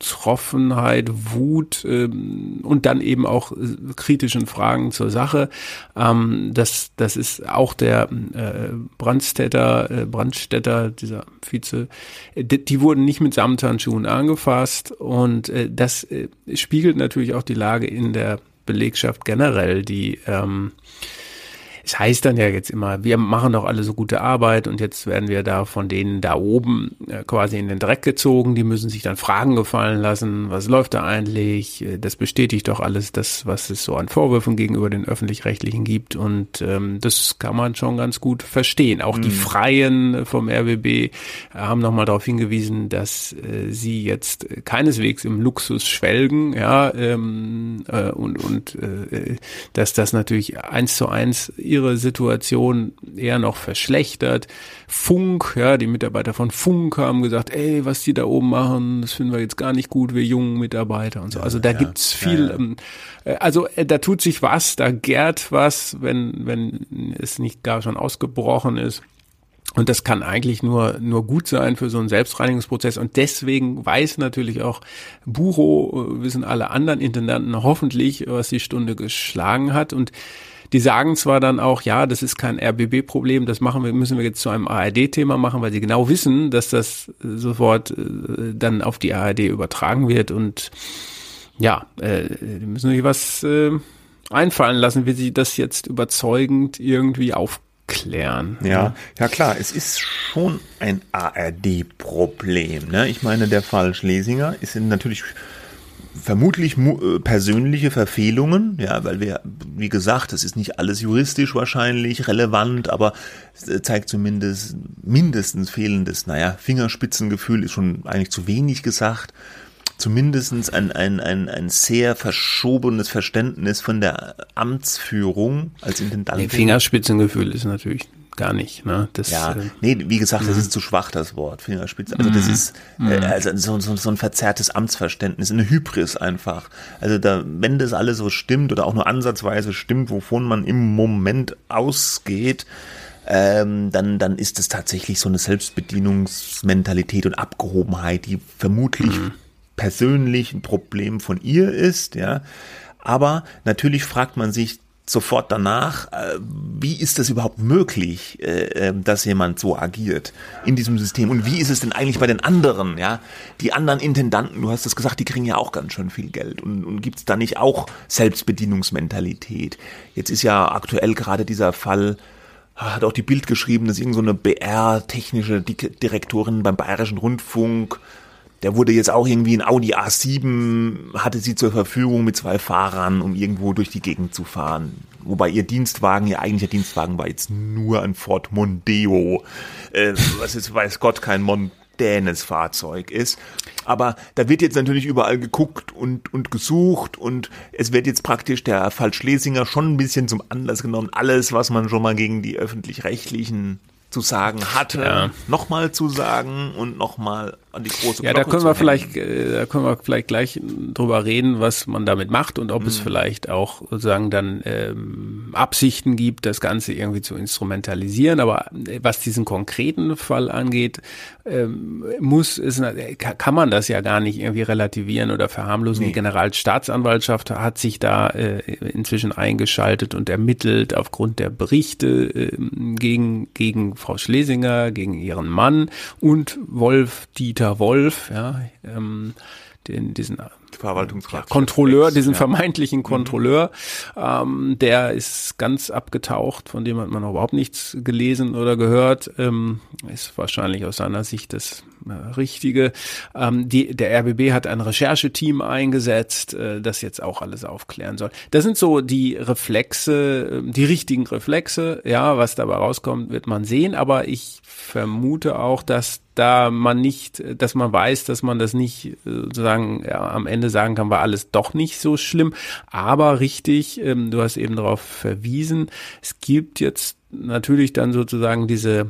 Betroffenheit, Wut ähm, und dann eben auch äh, kritischen Fragen zur Sache. Ähm, das, das ist auch der äh, Brandstätter, äh, Brandstätter, dieser Vize, äh, die, die, wurden nicht mit Samthandschuhen angefasst und äh, das äh, spiegelt natürlich auch die Lage in der Belegschaft generell, die ähm, es heißt dann ja jetzt immer, wir machen doch alle so gute Arbeit und jetzt werden wir da von denen da oben äh, quasi in den Dreck gezogen. Die müssen sich dann Fragen gefallen lassen. Was läuft da eigentlich? Äh, das bestätigt doch alles das, was es so an Vorwürfen gegenüber den Öffentlich-Rechtlichen gibt. Und ähm, das kann man schon ganz gut verstehen. Auch mhm. die Freien vom RBB haben nochmal darauf hingewiesen, dass äh, sie jetzt keineswegs im Luxus schwelgen, ja, ähm, äh, und, und äh, dass das natürlich eins zu eins ihre Situation eher noch verschlechtert. Funk, ja, die Mitarbeiter von Funk haben gesagt, ey, was die da oben machen, das finden wir jetzt gar nicht gut, wir jungen Mitarbeiter und so. Also da ja, gibt's viel, ja, ja. Ähm, äh, also äh, da tut sich was, da gärt was, wenn, wenn es nicht gar schon ausgebrochen ist. Und das kann eigentlich nur, nur gut sein für so einen Selbstreinigungsprozess. Und deswegen weiß natürlich auch Bucho, äh, wissen alle anderen Intendanten hoffentlich, was die Stunde geschlagen hat. Und die sagen zwar dann auch, ja, das ist kein RBB-Problem, das machen wir, müssen wir jetzt zu einem ARD-Thema machen, weil sie genau wissen, dass das sofort äh, dann auf die ARD übertragen wird und ja, äh, müssen sich was äh, einfallen lassen, wie sie das jetzt überzeugend irgendwie aufklären. Ja, ja klar, es ist schon ein ARD-Problem. Ne? Ich meine, der Fall Schlesinger ist natürlich vermutlich äh, persönliche Verfehlungen, ja, weil wir, wie gesagt, das ist nicht alles juristisch wahrscheinlich relevant, aber es äh, zeigt zumindest mindestens fehlendes, naja, Fingerspitzengefühl ist schon eigentlich zu wenig gesagt, zumindestens ein, ein, ein, ein sehr verschobenes Verständnis von der Amtsführung als Intendant. Nee, Fingerspitzengefühl ist natürlich gar nicht. Ne? Das, ja, äh, nee, wie gesagt, das ist zu schwach, das Wort, Fingerspitze. Also das mhm. ist äh, mhm. also so, so, so ein verzerrtes Amtsverständnis, eine Hybris einfach. Also da, wenn das alles so stimmt oder auch nur ansatzweise stimmt, wovon man im Moment ausgeht, ähm, dann, dann ist es tatsächlich so eine Selbstbedienungsmentalität und Abgehobenheit, die vermutlich mhm. persönlich ein Problem von ihr ist, ja. Aber natürlich fragt man sich, sofort danach, äh, wie ist das überhaupt möglich, äh, ähm, dass jemand so agiert in diesem System? Und wie ist es denn eigentlich bei den anderen? Ja, die anderen Intendanten, du hast es gesagt, die kriegen ja auch ganz schön viel Geld. Und, und gibt es da nicht auch Selbstbedienungsmentalität? Jetzt ist ja aktuell gerade dieser Fall, hat auch die Bild geschrieben, dass irgend so BR-technische Direktorin beim Bayerischen Rundfunk der wurde jetzt auch irgendwie ein Audi A7, hatte sie zur Verfügung mit zwei Fahrern, um irgendwo durch die Gegend zu fahren. Wobei ihr Dienstwagen, ihr eigentlicher Dienstwagen war jetzt nur ein Ford Mondeo, äh, was jetzt weiß Gott kein mondänes Fahrzeug ist. Aber da wird jetzt natürlich überall geguckt und, und gesucht und es wird jetzt praktisch der Fall Schlesinger schon ein bisschen zum Anlass genommen, alles, was man schon mal gegen die öffentlich-rechtlichen zu sagen hatte, ja. nochmal zu sagen und nochmal an die große Ja, Glocke da können wir vielleicht, äh, da können wir vielleicht gleich drüber reden, was man damit macht und ob mhm. es vielleicht auch sozusagen dann ähm, Absichten gibt, das Ganze irgendwie zu instrumentalisieren. Aber äh, was diesen konkreten Fall angeht, ähm, muss es, kann man das ja gar nicht irgendwie relativieren oder verharmlosen. Nee. Die Generalstaatsanwaltschaft hat sich da äh, inzwischen eingeschaltet und ermittelt aufgrund der Berichte äh, gegen, gegen Frau Schlesinger, gegen ihren Mann und Wolf Dieter Dieter Wolf, ja, ähm, den, diesen Verwaltungsrat. Kontrolleur, diesen vermeintlichen mhm. Kontrolleur, mhm. ähm, der ist ganz abgetaucht, von dem hat man überhaupt nichts gelesen oder gehört, ähm, ist wahrscheinlich aus seiner Sicht das äh, Richtige. Ähm, die, der RBB hat ein Rechercheteam eingesetzt, äh, das jetzt auch alles aufklären soll. Das sind so die Reflexe, äh, die richtigen Reflexe, ja, was dabei rauskommt, wird man sehen, aber ich vermute auch, dass da man nicht, dass man weiß, dass man das nicht äh, sozusagen ja, am Ende sagen kann, war alles doch nicht so schlimm. Aber richtig, ähm, du hast eben darauf verwiesen, es gibt jetzt natürlich dann sozusagen diese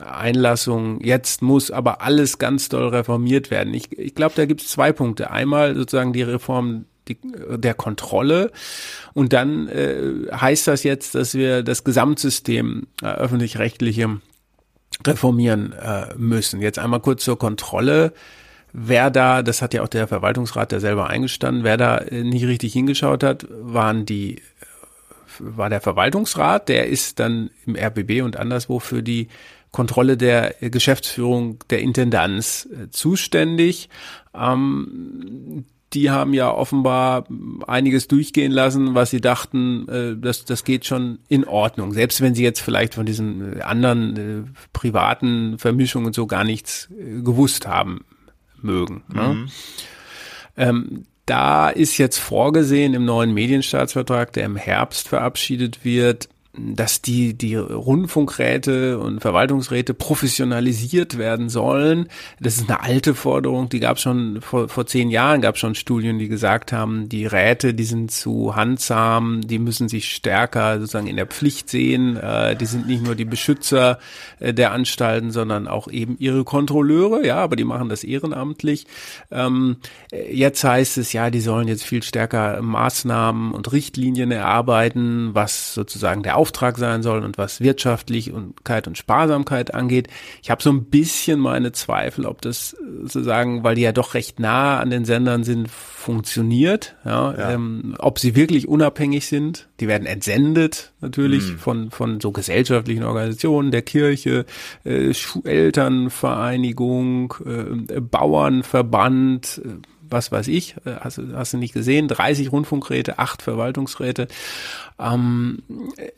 Einlassung, jetzt muss aber alles ganz doll reformiert werden. Ich, ich glaube, da gibt es zwei Punkte. Einmal sozusagen die Reform der Kontrolle und dann äh, heißt das jetzt, dass wir das Gesamtsystem äh, öffentlich-rechtliche reformieren äh, müssen. Jetzt einmal kurz zur Kontrolle. Wer da, das hat ja auch der Verwaltungsrat der selber eingestanden, wer da äh, nicht richtig hingeschaut hat, waren die, äh, war der Verwaltungsrat, der ist dann im RBB und anderswo für die Kontrolle der Geschäftsführung der Intendanz äh, zuständig. Ähm, die haben ja offenbar einiges durchgehen lassen, was sie dachten, äh, das, das geht schon in Ordnung. Selbst wenn sie jetzt vielleicht von diesen äh, anderen äh, privaten Vermischungen so gar nichts äh, gewusst haben mögen. Ne? Mhm. Ähm, da ist jetzt vorgesehen im neuen Medienstaatsvertrag, der im Herbst verabschiedet wird, dass die, die Rundfunkräte und Verwaltungsräte professionalisiert werden sollen. Das ist eine alte Forderung, die gab schon vor, vor zehn Jahren, gab es schon Studien, die gesagt haben, die Räte, die sind zu handsam, die müssen sich stärker sozusagen in der Pflicht sehen. Äh, die sind nicht nur die Beschützer äh, der Anstalten, sondern auch eben ihre Kontrolleure, ja, aber die machen das ehrenamtlich. Ähm, jetzt heißt es, ja, die sollen jetzt viel stärker Maßnahmen und Richtlinien erarbeiten, was sozusagen der Auftrag sein soll und was Wirtschaftlichkeit und Sparsamkeit angeht. Ich habe so ein bisschen meine Zweifel, ob das sozusagen, weil die ja doch recht nah an den Sendern sind, funktioniert. Ja, ja. Ähm, ob sie wirklich unabhängig sind. Die werden entsendet natürlich mhm. von von so gesellschaftlichen Organisationen, der Kirche, äh, Elternvereinigung, äh, Bauernverband. Äh, was weiß ich, äh, hast, hast du nicht gesehen, 30 Rundfunkräte, 8 Verwaltungsräte. Ähm,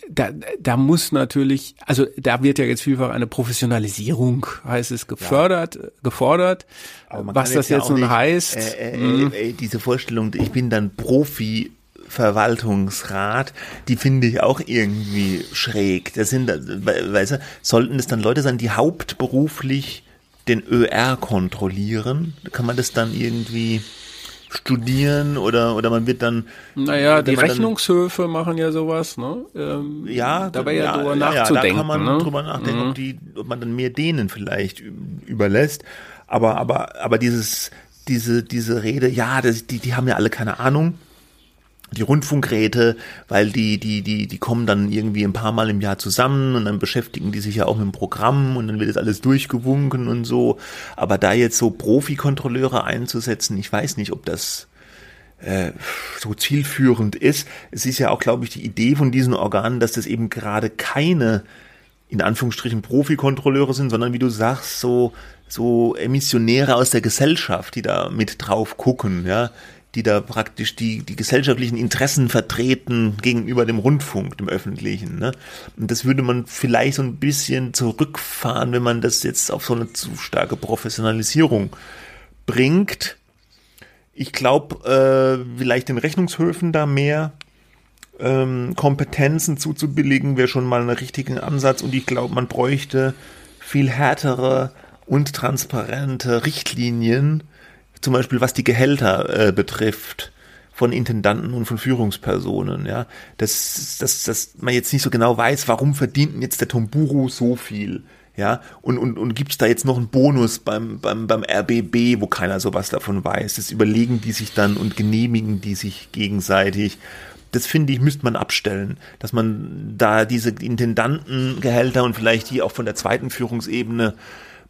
da, da muss natürlich, also da wird ja jetzt vielfach eine Professionalisierung, heißt es, gefördert, ja. gefordert. Was das jetzt, jetzt nun nicht, heißt. Äh, äh, mhm. äh, diese Vorstellung, ich bin dann Profi Verwaltungsrat, die finde ich auch irgendwie schräg. Das sind, weißt du, sollten es dann Leute sein, die hauptberuflich den ÖR kontrollieren? Kann man das dann irgendwie studieren oder oder man wird dann naja die Rechnungshöfe machen ja sowas ne ähm, ja dabei ja, ja drüber nachzudenken ja, da kann man ne? drüber nachdenken mhm. ob die ob man dann mehr denen vielleicht überlässt aber aber aber dieses diese diese Rede ja das, die die haben ja alle keine Ahnung die Rundfunkräte, weil die, die, die, die kommen dann irgendwie ein paar Mal im Jahr zusammen und dann beschäftigen die sich ja auch mit dem Programm und dann wird das alles durchgewunken und so. Aber da jetzt so Profikontrolleure einzusetzen, ich weiß nicht, ob das äh, so zielführend ist. Es ist ja auch, glaube ich, die Idee von diesen Organen, dass das eben gerade keine in Anführungsstrichen Profikontrolleure sind, sondern wie du sagst, so, so Emissionäre aus der Gesellschaft, die da mit drauf gucken, ja die da praktisch die, die gesellschaftlichen Interessen vertreten gegenüber dem Rundfunk, dem öffentlichen. Ne? Und das würde man vielleicht so ein bisschen zurückfahren, wenn man das jetzt auf so eine zu starke Professionalisierung bringt. Ich glaube, äh, vielleicht den Rechnungshöfen da mehr ähm, Kompetenzen zuzubilligen, wäre schon mal ein richtiger Ansatz. Und ich glaube, man bräuchte viel härtere und transparente Richtlinien, zum Beispiel was die Gehälter äh, betrifft von Intendanten und von Führungspersonen, ja, dass, dass, dass man jetzt nicht so genau weiß, warum verdient jetzt der Tomburu so viel, ja, und, und, und gibt's da jetzt noch einen Bonus beim, beim, beim RBB, wo keiner sowas davon weiß, das überlegen die sich dann und genehmigen die sich gegenseitig, das finde ich, müsste man abstellen, dass man da diese Intendantengehälter und vielleicht die auch von der zweiten Führungsebene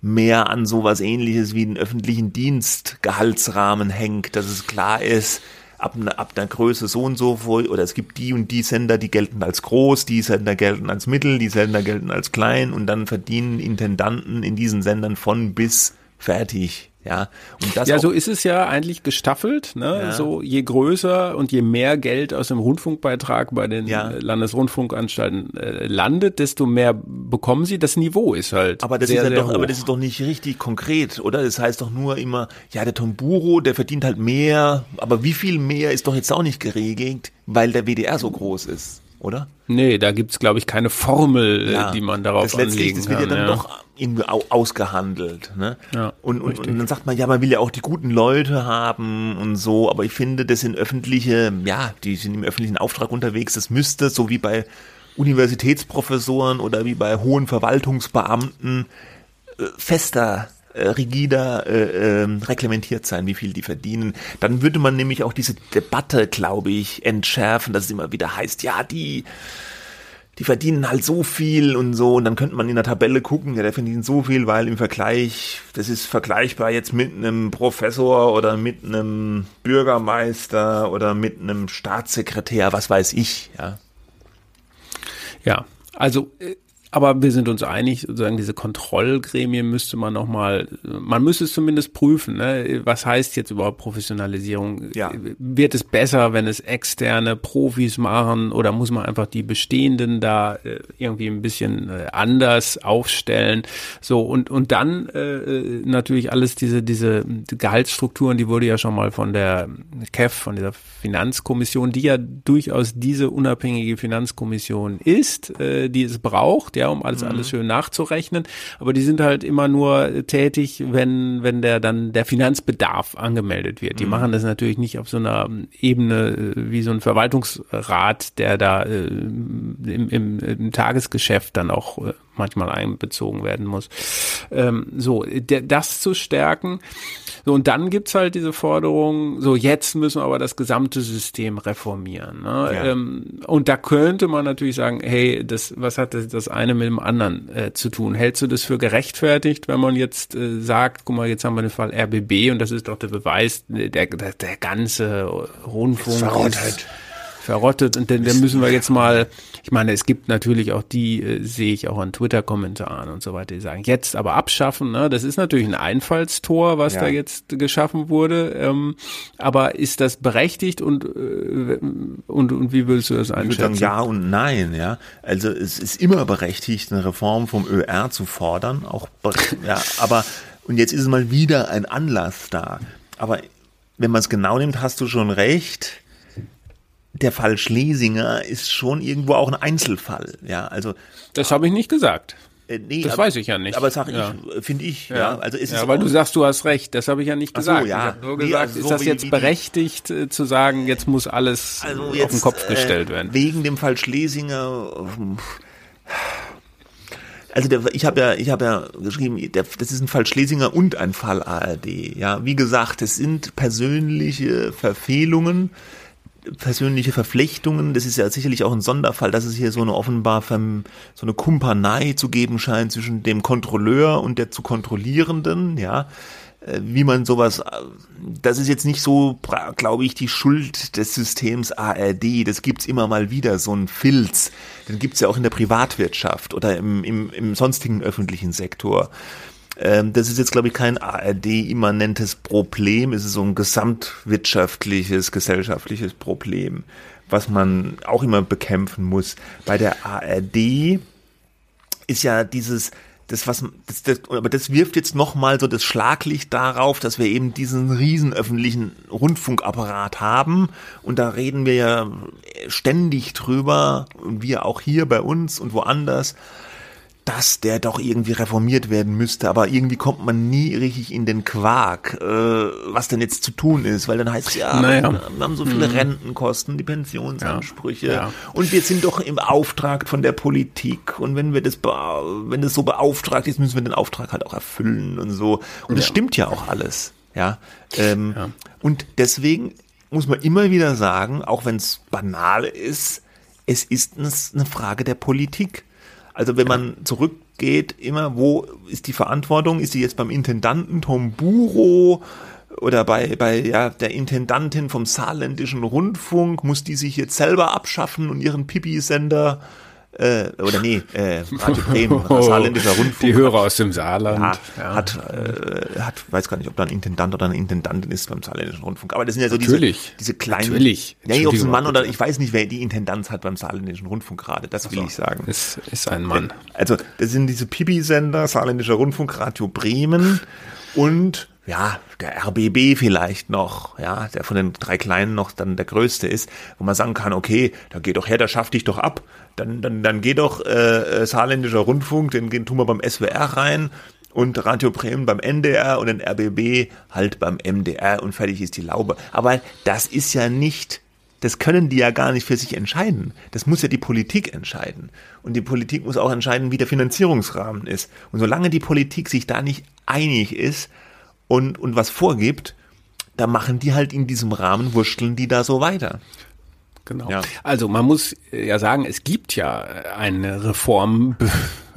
mehr an sowas ähnliches wie den öffentlichen Dienst Gehaltsrahmen hängt, dass es klar ist, ab, ab einer Größe so und so, oder es gibt die und die Sender, die gelten als groß, die Sender gelten als mittel, die Sender gelten als klein und dann verdienen Intendanten in diesen Sendern von bis fertig ja, und das ja, so ist es ja eigentlich gestaffelt. Ne? Ja. So je größer und je mehr Geld aus dem Rundfunkbeitrag bei den ja. Äh, Landesrundfunkanstalten äh, landet, desto mehr bekommen sie. Das Niveau ist halt. Aber das sehr, ist ja doch, hoch. aber das ist doch nicht richtig konkret, oder? Das heißt doch nur immer, ja, der Tomburo, der verdient halt mehr, aber wie viel mehr ist doch jetzt auch nicht geregelt, weil der WDR so groß ist oder? Nee, da gibt's glaube ich, keine Formel, ja. die man darauf das anlegen das wird kann. ja dann ja. doch irgendwie ausgehandelt. Ne? Ja, und, und, und dann sagt man, ja, man will ja auch die guten Leute haben und so, aber ich finde, das sind öffentliche, ja, die sind im öffentlichen Auftrag unterwegs, das müsste, so wie bei Universitätsprofessoren oder wie bei hohen Verwaltungsbeamten, äh, fester rigider äh, äh, reglementiert sein, wie viel die verdienen. Dann würde man nämlich auch diese Debatte, glaube ich, entschärfen, dass es immer wieder heißt, ja, die die verdienen halt so viel und so und dann könnte man in der Tabelle gucken, ja, der verdient so viel, weil im Vergleich, das ist vergleichbar jetzt mit einem Professor oder mit einem Bürgermeister oder mit einem Staatssekretär, was weiß ich, ja. Ja, also äh, aber wir sind uns einig, sozusagen diese Kontrollgremien müsste man nochmal, man müsste es zumindest prüfen, ne? was heißt jetzt überhaupt Professionalisierung? Ja. Wird es besser, wenn es externe Profis machen oder muss man einfach die bestehenden da äh, irgendwie ein bisschen äh, anders aufstellen? So und und dann äh, natürlich alles diese diese Gehaltsstrukturen, die wurde ja schon mal von der KEF, von dieser Finanzkommission, die ja durchaus diese unabhängige Finanzkommission ist, äh, die es braucht ja, um alles, mhm. alles schön nachzurechnen. Aber die sind halt immer nur tätig, wenn, wenn der dann der Finanzbedarf angemeldet wird. Die mhm. machen das natürlich nicht auf so einer Ebene äh, wie so ein Verwaltungsrat, der da äh, im, im, im Tagesgeschäft dann auch äh, manchmal einbezogen werden muss. Ähm, so, der, das zu stärken. So, und dann gibt's halt diese Forderung, so jetzt müssen wir aber das gesamte System reformieren. Ne? Ja. Ähm, und da könnte man natürlich sagen, hey, das, was hat das, das eine mit dem anderen äh, zu tun? Hältst du das für gerechtfertigt, wenn man jetzt äh, sagt, guck mal, jetzt haben wir den Fall RBB und das ist doch der Beweis, der, der, der ganze Rundfunk ist verrottet und dann, dann müssen wir jetzt mal ich meine, es gibt natürlich auch die, äh, sehe ich auch an Twitter-Kommentaren und so weiter, die sagen, jetzt aber abschaffen. Ne? Das ist natürlich ein Einfallstor, was ja. da jetzt geschaffen wurde. Ähm, aber ist das berechtigt und, äh, und, und wie willst du das einschätzen? Ja und nein. Ja, Also es ist immer berechtigt, eine Reform vom ÖR zu fordern. Auch, ja, aber und jetzt ist mal wieder ein Anlass da. Aber wenn man es genau nimmt, hast du schon recht der Fall Schlesinger ist schon irgendwo auch ein Einzelfall. Ja, also das habe ich nicht gesagt. Äh, nee, das aber, weiß ich ja nicht. Aber sag ich, ja. finde ich. Ja. ja. also ist ja, weil du sagst, du hast recht. Das habe ich ja nicht gesagt. So, ja. Ich nur gesagt, nee, also ist so das jetzt berechtigt äh, zu sagen, jetzt muss alles also jetzt, auf den Kopf gestellt äh, werden? Wegen dem Fall Schlesinger. Also der, ich habe ja, ich habe ja geschrieben, der, das ist ein Fall Schlesinger und ein Fall ARD. Ja, wie gesagt, es sind persönliche Verfehlungen persönliche Verflechtungen, das ist ja sicherlich auch ein Sonderfall, dass es hier so eine offenbar so eine Kumpanei zu geben scheint zwischen dem Kontrolleur und der zu kontrollierenden, ja. Äh, wie man sowas, äh, das ist jetzt nicht so, glaube ich, die Schuld des Systems ARD. Das gibt's immer mal wieder, so ein Filz. Den gibt's ja auch in der Privatwirtschaft oder im, im, im sonstigen öffentlichen Sektor. Ähm, das ist jetzt, glaube ich, kein ARD-immanentes Problem. Es ist so ein gesamtwirtschaftliches, gesellschaftliches Problem, was man auch immer bekämpfen muss. Bei der ARD ist ja dieses, das was das, das, aber das wirft jetzt noch mal so das Schlaglicht darauf, dass wir eben diesen riesen öffentlichen Rundfunkapparat haben und da reden wir ja ständig drüber und wir auch hier bei uns und woanders dass der doch irgendwie reformiert werden müsste, aber irgendwie kommt man nie richtig in den Quark, äh, was denn jetzt zu tun ist, weil dann heißt es ja, naja. wir haben so viele mhm. Rentenkosten, die Pensionsansprüche ja. Ja. und wir sind doch im Auftrag von der Politik und wenn wir das, wenn das so beauftragt ist, müssen wir den Auftrag halt auch erfüllen und so und das ja. stimmt ja auch alles, ja, ähm, und deswegen muss man immer wieder sagen, auch wenn es banal ist, es ist eine Frage der Politik. Also wenn man zurückgeht, immer, wo ist die Verantwortung? Ist die jetzt beim Intendanten Tom Buro oder bei, bei ja, der Intendantin vom saarländischen Rundfunk? Muss die sich jetzt selber abschaffen und ihren Pipi-Sender äh, oder nee, äh, Radio Bremen, saarländischer Rundfunk. Die Hörer aus dem Saarland. Ja, ja. Hat, äh, hat, weiß gar nicht, ob da ein Intendant oder eine Intendantin ist beim saarländischen Rundfunk. Aber das sind ja so Natürlich. diese, diese kleinen. Natürlich. Nee, ob es ein Mann oder ich weiß nicht, wer die Intendanz hat beim saarländischen Rundfunk gerade. Das will so, ich sagen. Es ist ein Mann. Also, das sind diese Pipi-Sender, saarländischer Rundfunk, Radio Bremen und ja, der RBB vielleicht noch, ja, der von den drei Kleinen noch dann der größte ist, wo man sagen kann, okay, da geh doch her, da schaff dich doch ab, dann, dann, dann geh doch äh, äh saarländischer Rundfunk, den, tun wir beim SWR rein und Radio Bremen beim NDR und den RBB halt beim MDR und fertig ist die Laube. Aber das ist ja nicht das können die ja gar nicht für sich entscheiden. Das muss ja die Politik entscheiden. Und die Politik muss auch entscheiden, wie der Finanzierungsrahmen ist. Und solange die Politik sich da nicht einig ist, und, und was vorgibt, da machen die halt in diesem Rahmen, wursteln die da so weiter. Genau. Ja. Also man muss ja sagen, es gibt ja eine Reform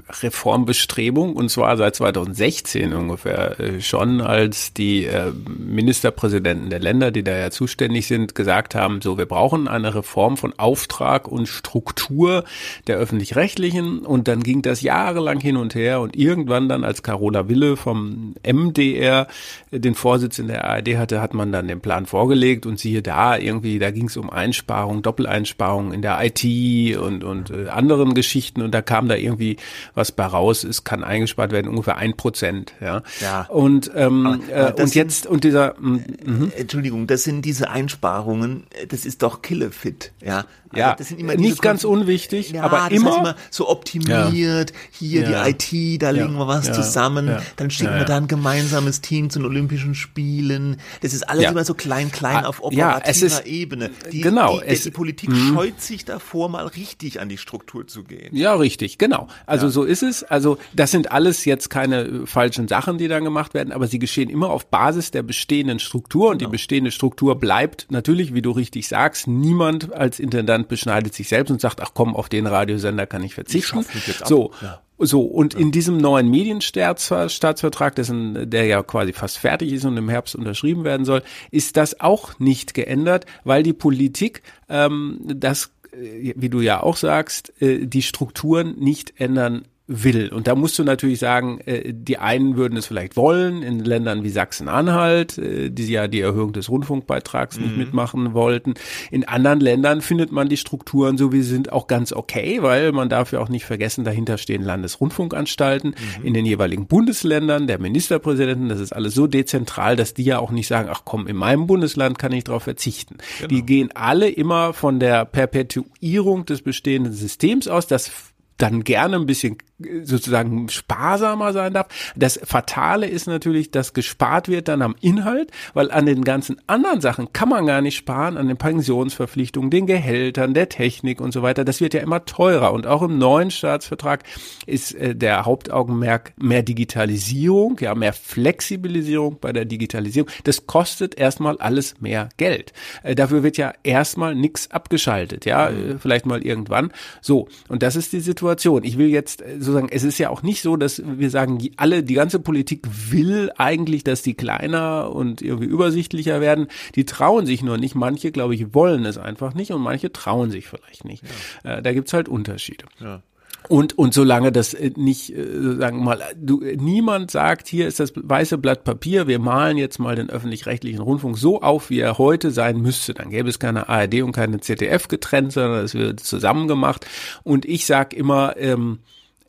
Reformbestrebung und zwar seit 2016 ungefähr äh, schon, als die äh, Ministerpräsidenten der Länder, die da ja zuständig sind, gesagt haben, so wir brauchen eine Reform von Auftrag und Struktur der öffentlich-rechtlichen. Und dann ging das jahrelang hin und her. Und irgendwann dann als Carola Wille vom MDR den Vorsitz in der ARD hatte, hat man dann den Plan vorgelegt. Und siehe da irgendwie, da ging es um Einsparungen, Doppeleinsparungen in der IT und und äh, anderen Geschichten. Und da kam da irgendwie was bei raus. Es kann eingespart werden ungefähr ein Prozent, ja. Ja. Und ähm, äh, und jetzt und dieser mh. Entschuldigung, das sind diese Einsparungen. Das ist doch Killefit, ja. Also ja, das sind immer nicht ganz unwichtig, ja, aber immer, immer, so optimiert. Ja. Hier ja. die IT, da legen wir was zusammen, dann schicken wir da ein gemeinsames Team zu den Olympischen Spielen. Das ist alles immer so klein, klein ah, auf operativer ist, Ebene. Die, genau, die, es, die Politik mh. scheut sich davor, mal richtig an die Struktur zu gehen. Ja, richtig, genau. Also so ist es. Also das sind alles jetzt keine äh, falschen Sachen, die dann gemacht werden, aber sie geschehen immer auf Basis der bestehenden Struktur und genau. die bestehende Struktur bleibt natürlich, wie du richtig sagst, niemand als Intendant Land beschneidet sich selbst und sagt, ach komm, auf den Radiosender kann ich verzichten. Ich so. Ja. So, und ja. in diesem neuen Medienstaatsvertrag, dessen, der ja quasi fast fertig ist und im Herbst unterschrieben werden soll, ist das auch nicht geändert, weil die Politik ähm, das, äh, wie du ja auch sagst, äh, die Strukturen nicht ändern will. Und da musst du natürlich sagen, äh, die einen würden es vielleicht wollen, in Ländern wie Sachsen-Anhalt, äh, die ja die Erhöhung des Rundfunkbeitrags nicht mhm. mitmachen wollten. In anderen Ländern findet man die Strukturen, so wie sie sind, auch ganz okay, weil man darf ja auch nicht vergessen, dahinter stehen Landesrundfunkanstalten mhm. in den jeweiligen Bundesländern, der Ministerpräsidenten, das ist alles so dezentral, dass die ja auch nicht sagen, ach komm, in meinem Bundesland kann ich darauf verzichten. Genau. Die gehen alle immer von der Perpetuierung des bestehenden Systems aus, das dann gerne ein bisschen sozusagen sparsamer sein darf. Das Fatale ist natürlich, dass gespart wird dann am Inhalt, weil an den ganzen anderen Sachen kann man gar nicht sparen, an den Pensionsverpflichtungen, den Gehältern, der Technik und so weiter. Das wird ja immer teurer und auch im neuen Staatsvertrag ist äh, der Hauptaugenmerk mehr Digitalisierung, ja, mehr Flexibilisierung bei der Digitalisierung. Das kostet erstmal alles mehr Geld. Äh, dafür wird ja erstmal nichts abgeschaltet, ja, mhm. äh, vielleicht mal irgendwann. So, und das ist die Situation. Ich will jetzt so sozusagen, es ist ja auch nicht so, dass wir sagen, alle, die ganze Politik will eigentlich, dass die kleiner und irgendwie übersichtlicher werden. Die trauen sich nur nicht. Manche, glaube ich, wollen es einfach nicht und manche trauen sich vielleicht nicht. Ja. Äh, da gibt's halt Unterschiede. Ja. Und, und solange das äh, nicht, äh, sagen wir mal, du, niemand sagt, hier ist das weiße Blatt Papier, wir malen jetzt mal den öffentlich-rechtlichen Rundfunk so auf, wie er heute sein müsste. Dann gäbe es keine ARD und keine ZDF getrennt, sondern es wird zusammen gemacht. Und ich sag immer, ähm,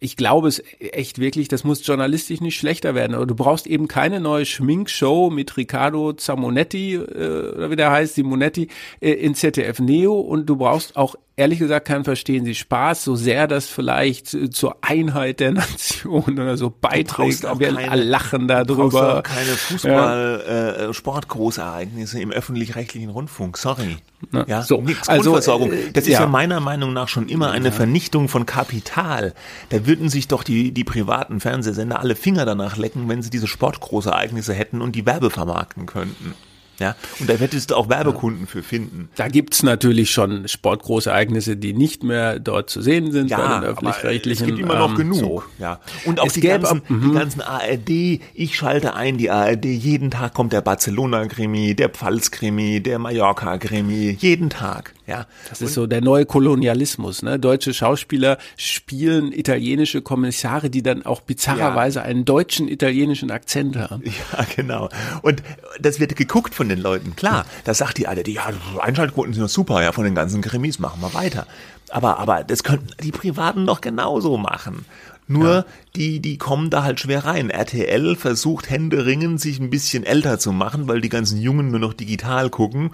ich glaube es echt wirklich, das muss journalistisch nicht schlechter werden. Du brauchst eben keine neue Schminkshow mit Riccardo Zamonetti, äh, oder wie der heißt, Simonetti, äh, in ZDF Neo und du brauchst auch ehrlich gesagt kann verstehen Sie Spaß, so sehr das vielleicht zur Einheit der Nation oder so beiträgt. Wir keine, lachen darüber. keine Fußball, ja. äh, Sportgroßereignisse im öffentlich-rechtlichen Rundfunk. Sorry. Na, ja, so. Nix, also, äh, das ist ja. ja. meiner Meinung nach schon immer eine Vernichtung von Kapital. Da würden sich doch die, die privaten Fernsehsender alle Finger danach lecken, wenn sie diese Sportgroßereignisse hätten und die Werbe vermarkten könnten. Ja, und da hättest du auch Werbekunden für finden. Da gibt's natürlich schon Sportgroßereignisse, die nicht mehr dort zu sehen sind ja, bei den öffentlich-rechtlichen. Es gibt immer noch ähm, genug. So. Ja. Und auch die, gäbe, ganzen, die mhm. ganzen ARD, ich schalte ein die ARD, jeden Tag kommt der Barcelona-Krimi, der Pfalz-Krimi, der Mallorca-Krimi, jeden Tag. Ja. Das ist so der neue Kolonialismus. Ne? Deutsche Schauspieler spielen italienische Kommissare, die dann auch bizarrerweise ja. einen deutschen italienischen Akzent haben. Ja, genau. Und das wird geguckt von den Leuten. Klar, da sagt die alle, die ja, Einschaltquoten sind doch super, ja, von den ganzen Krimis machen wir weiter. Aber, aber das könnten die Privaten doch genauso machen. Nur ja. die, die kommen da halt schwer rein. RTL versucht händeringend, sich ein bisschen älter zu machen, weil die ganzen Jungen nur noch digital gucken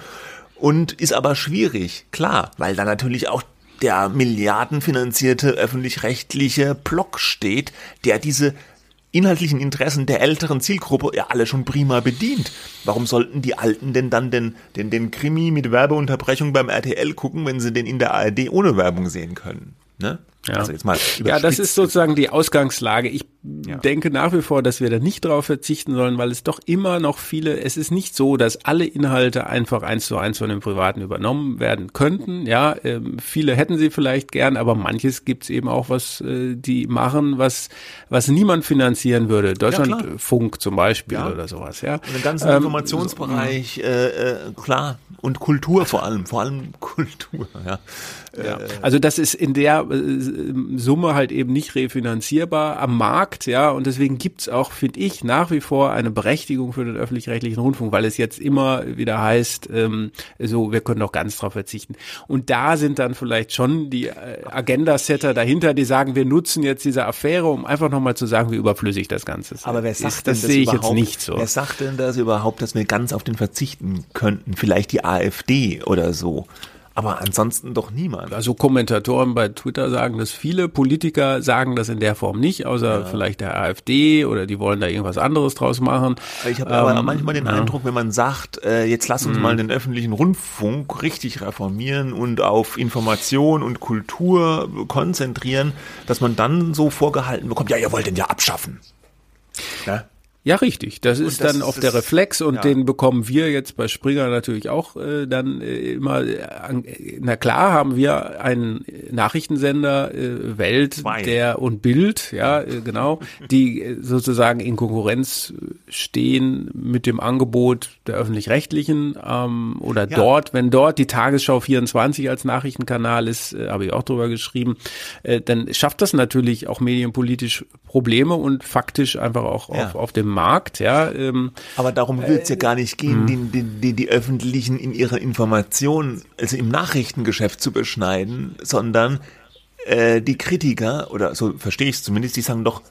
und ist aber schwierig, klar, weil da natürlich auch der milliardenfinanzierte öffentlich-rechtliche Block steht, der diese inhaltlichen Interessen der älteren Zielgruppe ja alle schon prima bedient. Warum sollten die Alten denn dann den, den, den Krimi mit Werbeunterbrechung beim RTL gucken, wenn sie den in der ARD ohne Werbung sehen können? Ne? Ja. Also jetzt mal ja, das ist sozusagen die Ausgangslage. Ich ja. denke nach wie vor, dass wir da nicht drauf verzichten sollen, weil es doch immer noch viele, es ist nicht so, dass alle Inhalte einfach eins zu eins von den Privaten übernommen werden könnten. Ja, ähm, viele hätten sie vielleicht gern, aber manches gibt's eben auch, was äh, die machen, was, was niemand finanzieren würde. Deutschlandfunk ja, zum Beispiel ja. oder sowas. Ja. Und den ganzen ähm, Informationsbereich, so, äh, äh, klar. Und Kultur vor allem, vor allem Kultur. Ja. Ja. Also das ist in der äh, Summe halt eben nicht refinanzierbar am Markt, ja, und deswegen gibt's auch, finde ich, nach wie vor eine Berechtigung für den öffentlich-rechtlichen Rundfunk, weil es jetzt immer wieder heißt, ähm, so, wir können doch ganz drauf verzichten. Und da sind dann vielleicht schon die äh, Agenda-Setter dahinter, die sagen, wir nutzen jetzt diese Affäre, um einfach nochmal zu sagen, wie überflüssig das Ganze ist. Aber wer sagt ist, das, das sehe ich jetzt nicht so. Wer sagt denn das überhaupt, dass wir ganz auf den verzichten könnten? Vielleicht die AfD oder so aber ansonsten doch niemand. Also Kommentatoren bei Twitter sagen das, viele Politiker sagen das in der Form nicht, außer ja. vielleicht der AfD oder die wollen da irgendwas anderes draus machen. Ich habe ähm, aber manchmal den ja. Eindruck, wenn man sagt, äh, jetzt lass uns mhm. mal den öffentlichen Rundfunk richtig reformieren und auf Information und Kultur konzentrieren, dass man dann so vorgehalten bekommt, ja, ihr wollt den ja abschaffen. Ja? Ja, richtig. Das ist das, dann auf der Reflex und ja. den bekommen wir jetzt bei Springer natürlich auch äh, dann äh, immer. Äh, na klar haben wir einen Nachrichtensender äh, Welt, der und Bild, ja äh, genau, die äh, sozusagen in Konkurrenz stehen mit dem Angebot der öffentlich-rechtlichen ähm, oder ja. dort, wenn dort die Tagesschau 24 als Nachrichtenkanal ist, äh, habe ich auch drüber geschrieben, äh, dann schafft das natürlich auch medienpolitisch Probleme und faktisch einfach auch ja. auf, auf dem Markt, ja. Ähm, Aber darum will es ja gar nicht gehen, die, die, die, die Öffentlichen in ihrer Information, also im Nachrichtengeschäft zu beschneiden, sondern äh, die Kritiker, oder so verstehe ich es zumindest, die sagen doch,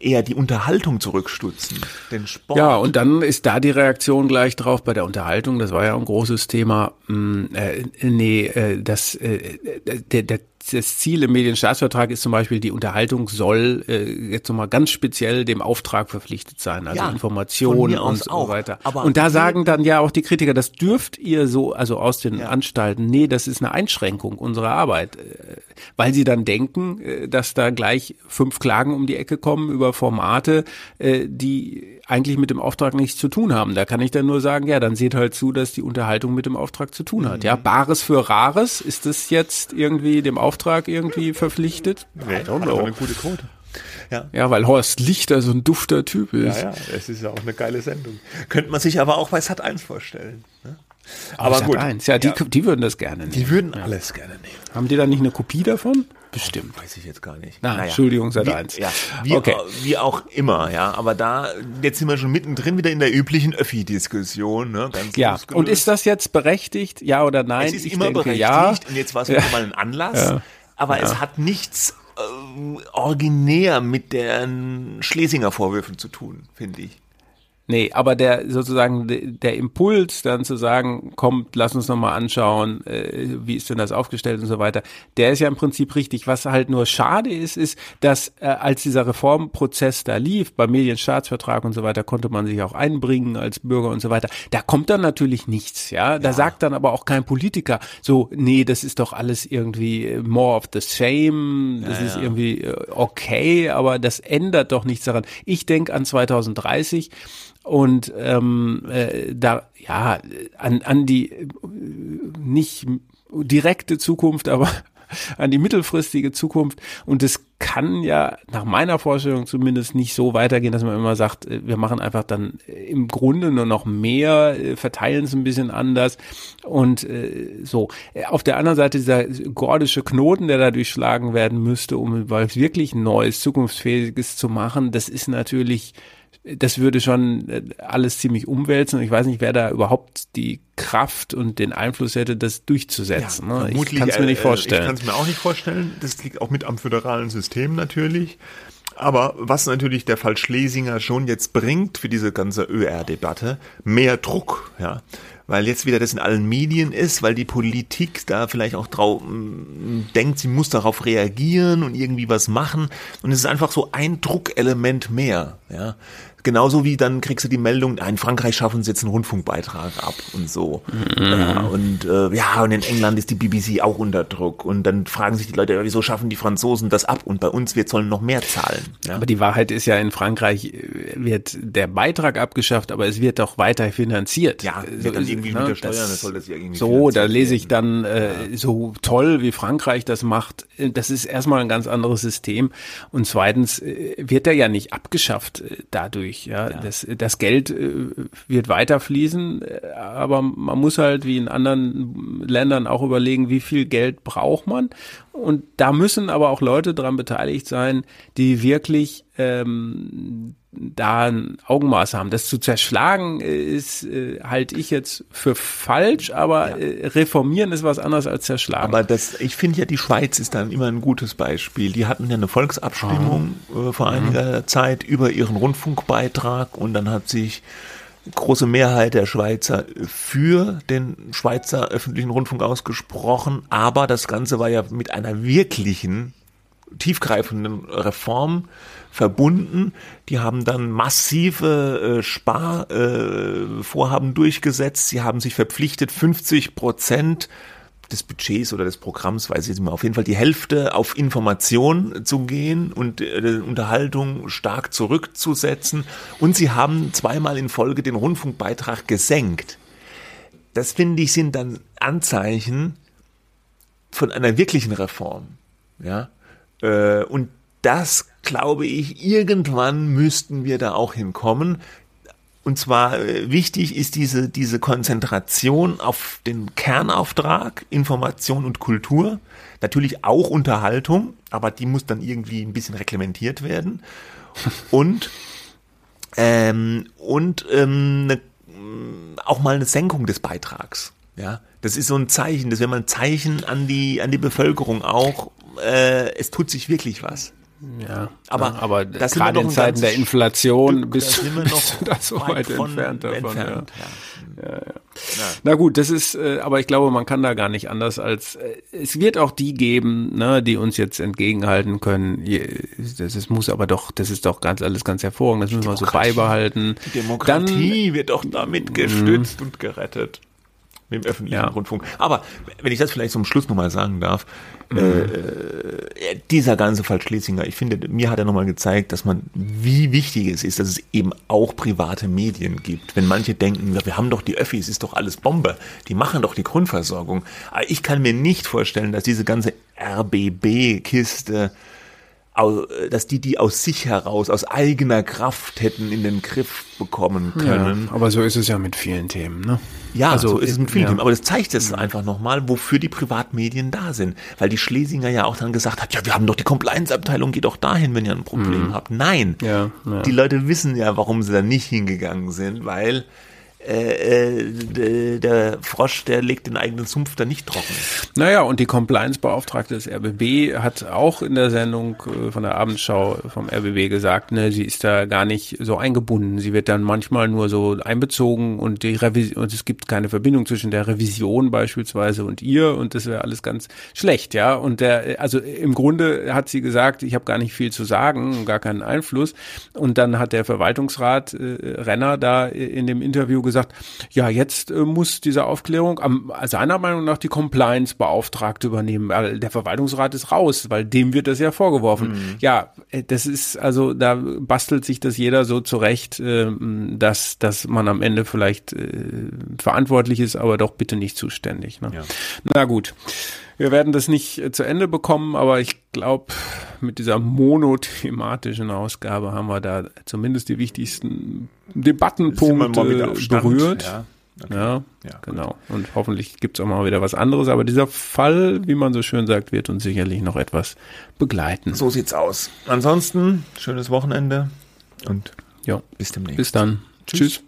eher die Unterhaltung zurückstutzen, den Sport. Ja, und dann ist da die Reaktion gleich drauf bei der Unterhaltung, das war ja ein großes Thema, hm, äh, nee, äh, das, äh, der, der das Ziel im Medienstaatsvertrag ist zum Beispiel, die Unterhaltung soll äh, jetzt nochmal ganz speziell dem Auftrag verpflichtet sein, also ja, Informationen und so auch. weiter. Aber und da sagen dann ja auch die Kritiker, das dürft ihr so, also aus den ja. Anstalten, nee, das ist eine Einschränkung unserer Arbeit, äh, weil sie dann denken, äh, dass da gleich fünf Klagen um die Ecke kommen über Formate, äh, die eigentlich mit dem Auftrag nichts zu tun haben. Da kann ich dann nur sagen, ja, dann seht halt zu, dass die Unterhaltung mit dem Auftrag zu tun hat. Ja, mhm. Bares für Rares, ist das jetzt irgendwie dem Auftrag irgendwie verpflichtet? Nee, I don't know. eine gute Quote. Ja. ja, weil Horst Lichter so ein dufter Typ ist. Ja, ja, es ist ja auch eine geile Sendung. Könnte man sich aber auch bei Sat 1 vorstellen. Aber, aber gut. 1, ja, die, ja. die würden das gerne nehmen. Die würden alles gerne nehmen. Haben die da nicht eine Kopie davon? Bestimmt. Oh, weiß ich jetzt gar nicht. Na, naja. Entschuldigung, seit eins. Ja, wie, okay. wie auch immer, ja. Aber da, jetzt sind wir schon mittendrin wieder in der üblichen Öffi-Diskussion, ne? Ganz ja. Losgelöst. Und ist das jetzt berechtigt? Ja oder nein? Es ist ich immer denke, berechtigt. Ja. Und jetzt war es ja. mal ein Anlass. Ja. Aber ja. es hat nichts äh, originär mit den Schlesinger Vorwürfen zu tun, finde ich. Nee, aber der sozusagen der Impuls dann zu sagen, kommt, lass uns nochmal anschauen, äh, wie ist denn das aufgestellt und so weiter, der ist ja im Prinzip richtig. Was halt nur schade ist, ist, dass äh, als dieser Reformprozess da lief, beim Medienstaatsvertrag und so weiter, konnte man sich auch einbringen als Bürger und so weiter. Da kommt dann natürlich nichts, ja. Da ja. sagt dann aber auch kein Politiker so, nee, das ist doch alles irgendwie more of the same, das ja, ist ja. irgendwie äh, okay, aber das ändert doch nichts daran. Ich denke an 2030 und ähm, äh, da ja an, an die äh, nicht direkte Zukunft, aber an die mittelfristige Zukunft. Und es kann ja nach meiner Vorstellung zumindest nicht so weitergehen, dass man immer sagt, äh, wir machen einfach dann im Grunde nur noch mehr, äh, verteilen es ein bisschen anders und äh, so. Auf der anderen Seite dieser gordische Knoten, der da durchschlagen werden müsste, um wirklich Neues, Zukunftsfähiges zu machen, das ist natürlich das würde schon äh, alles ziemlich umwälzen. Und ich weiß nicht, wer da überhaupt die Kraft und den Einfluss hätte, das durchzusetzen. Ja, ne? Ich kann es mir nicht vorstellen. Ich kann es mir auch nicht vorstellen. Das liegt auch mit am föderalen System natürlich. Aber was natürlich der Fall Schlesinger schon jetzt bringt für diese ganze ÖR-Debatte, mehr Druck, ja. Weil jetzt wieder das in allen Medien ist, weil die Politik da vielleicht auch drauf denkt, sie muss darauf reagieren und irgendwie was machen. Und es ist einfach so ein Druckelement mehr. Ja, Genauso wie dann kriegst du die Meldung, in Frankreich schaffen sie jetzt einen Rundfunkbeitrag ab und so. Mhm. Ja, und äh, ja, und in England ist die BBC auch unter Druck. Und dann fragen sich die Leute, ja, wieso schaffen die Franzosen das ab? Und bei uns, wir sollen noch mehr zahlen. Ja? Aber die Wahrheit ist ja, in Frankreich äh, wird der Beitrag abgeschafft, aber es wird doch weiter finanziert. Ja, wird dann irgendwie ne, steuern, das soll das ja irgendwie So, da lese ich dann äh, ja. so toll, wie Frankreich das macht. Das ist erstmal ein ganz anderes System. Und zweitens äh, wird er ja nicht abgeschafft äh, dadurch durch. Ja, ja. Das, das Geld äh, wird weiter fließen, äh, aber man muss halt wie in anderen Ländern auch überlegen, wie viel Geld braucht man. Und da müssen aber auch Leute dran beteiligt sein, die wirklich ähm, da ein Augenmaß haben. Das zu zerschlagen ist, äh, halte ich jetzt für falsch, aber ja. äh, reformieren ist was anderes als zerschlagen. Aber das, ich finde ja, die Schweiz ist dann immer ein gutes Beispiel. Die hatten ja eine Volksabstimmung mhm. äh, vor einiger mhm. Zeit über ihren Rundfunkbeitrag und dann hat sich große Mehrheit der Schweizer für den Schweizer öffentlichen Rundfunk ausgesprochen, aber das Ganze war ja mit einer wirklichen tiefgreifenden Reform verbunden. Die haben dann massive äh, Sparvorhaben äh, durchgesetzt. Sie haben sich verpflichtet, 50 Prozent des Budgets oder des Programms, weiß ich nicht mehr, auf jeden Fall die Hälfte auf Information zu gehen und äh, Unterhaltung stark zurückzusetzen. Und sie haben zweimal in Folge den Rundfunkbeitrag gesenkt. Das finde ich sind dann Anzeichen von einer wirklichen Reform. Ja, äh, und das glaube ich, irgendwann müssten wir da auch hinkommen. Und zwar äh, wichtig ist diese, diese Konzentration auf den Kernauftrag, Information und Kultur. Natürlich auch Unterhaltung, aber die muss dann irgendwie ein bisschen reglementiert werden. Und, ähm, und ähm, ne, auch mal eine Senkung des Beitrags. Ja, das ist so ein Zeichen, das wäre mal ein Zeichen an die, an die Bevölkerung auch. Äh, es tut sich wirklich was. Ja, aber, ja, aber gerade in Zeiten der Inflation Stück, bist, du, bist du da so weit, weit entfernt davon. Entfernt, ja. Ja. Na gut, das ist, äh, aber ich glaube, man kann da gar nicht anders als, äh, es wird auch die geben, ne, die uns jetzt entgegenhalten können. Das ist, muss aber doch, das ist doch ganz alles ganz hervorragend, das müssen wir so beibehalten. Die Demokratie Dann, wird doch damit gestützt und gerettet mit dem öffentlichen ja. Rundfunk. Aber wenn ich das vielleicht zum Schluss nochmal sagen darf, mhm. äh, dieser ganze Fall Schlesinger, ich finde, mir hat er nochmal gezeigt, dass man, wie wichtig es ist, dass es eben auch private Medien gibt. Wenn manche denken, wir haben doch die Öffis, ist doch alles Bombe, die machen doch die Grundversorgung. Aber ich kann mir nicht vorstellen, dass diese ganze RBB-Kiste dass die die aus sich heraus, aus eigener Kraft hätten in den Griff bekommen können. Ja, aber so ist es ja mit vielen Themen, ne? Ja, also, so ist es mit vielen ja. Themen. Aber das zeigt es einfach nochmal, wofür die Privatmedien da sind. Weil die Schlesinger ja auch dann gesagt hat, ja, wir haben doch die Compliance-Abteilung, geht doch dahin, wenn ihr ein Problem mhm. habt. Nein. Ja, ja. Die Leute wissen ja, warum sie da nicht hingegangen sind, weil äh, äh, der Frosch, der legt den eigenen Sumpf da nicht trocken. Naja, und die Compliance-Beauftragte des RBB hat auch in der Sendung äh, von der Abendschau vom RBB gesagt, ne, sie ist da gar nicht so eingebunden. Sie wird dann manchmal nur so einbezogen und die Revision, und es gibt keine Verbindung zwischen der Revision beispielsweise und ihr und das wäre alles ganz schlecht, ja. Und der, also im Grunde hat sie gesagt, ich habe gar nicht viel zu sagen, gar keinen Einfluss. Und dann hat der Verwaltungsrat äh, Renner da in dem Interview gesagt, ja, jetzt äh, muss diese Aufklärung am, seiner Meinung nach die Compliance-Beauftragte übernehmen. Der Verwaltungsrat ist raus, weil dem wird das ja vorgeworfen. Mhm. Ja, äh, das ist, also da bastelt sich das jeder so zurecht, äh, dass, dass man am Ende vielleicht äh, verantwortlich ist, aber doch bitte nicht zuständig. Ne? Ja. Na gut. Wir werden das nicht äh, zu Ende bekommen, aber ich glaube, mit dieser monothematischen Ausgabe haben wir da zumindest die wichtigsten Debattenpunkte berührt. Ja. Okay. Ja, ja, genau. Und hoffentlich gibt's auch mal wieder was anderes. Aber dieser Fall, wie man so schön sagt, wird uns sicherlich noch etwas begleiten. So sieht's aus. Ansonsten, schönes Wochenende und ja. bis demnächst. Bis dann. Tschüss. Tschüss.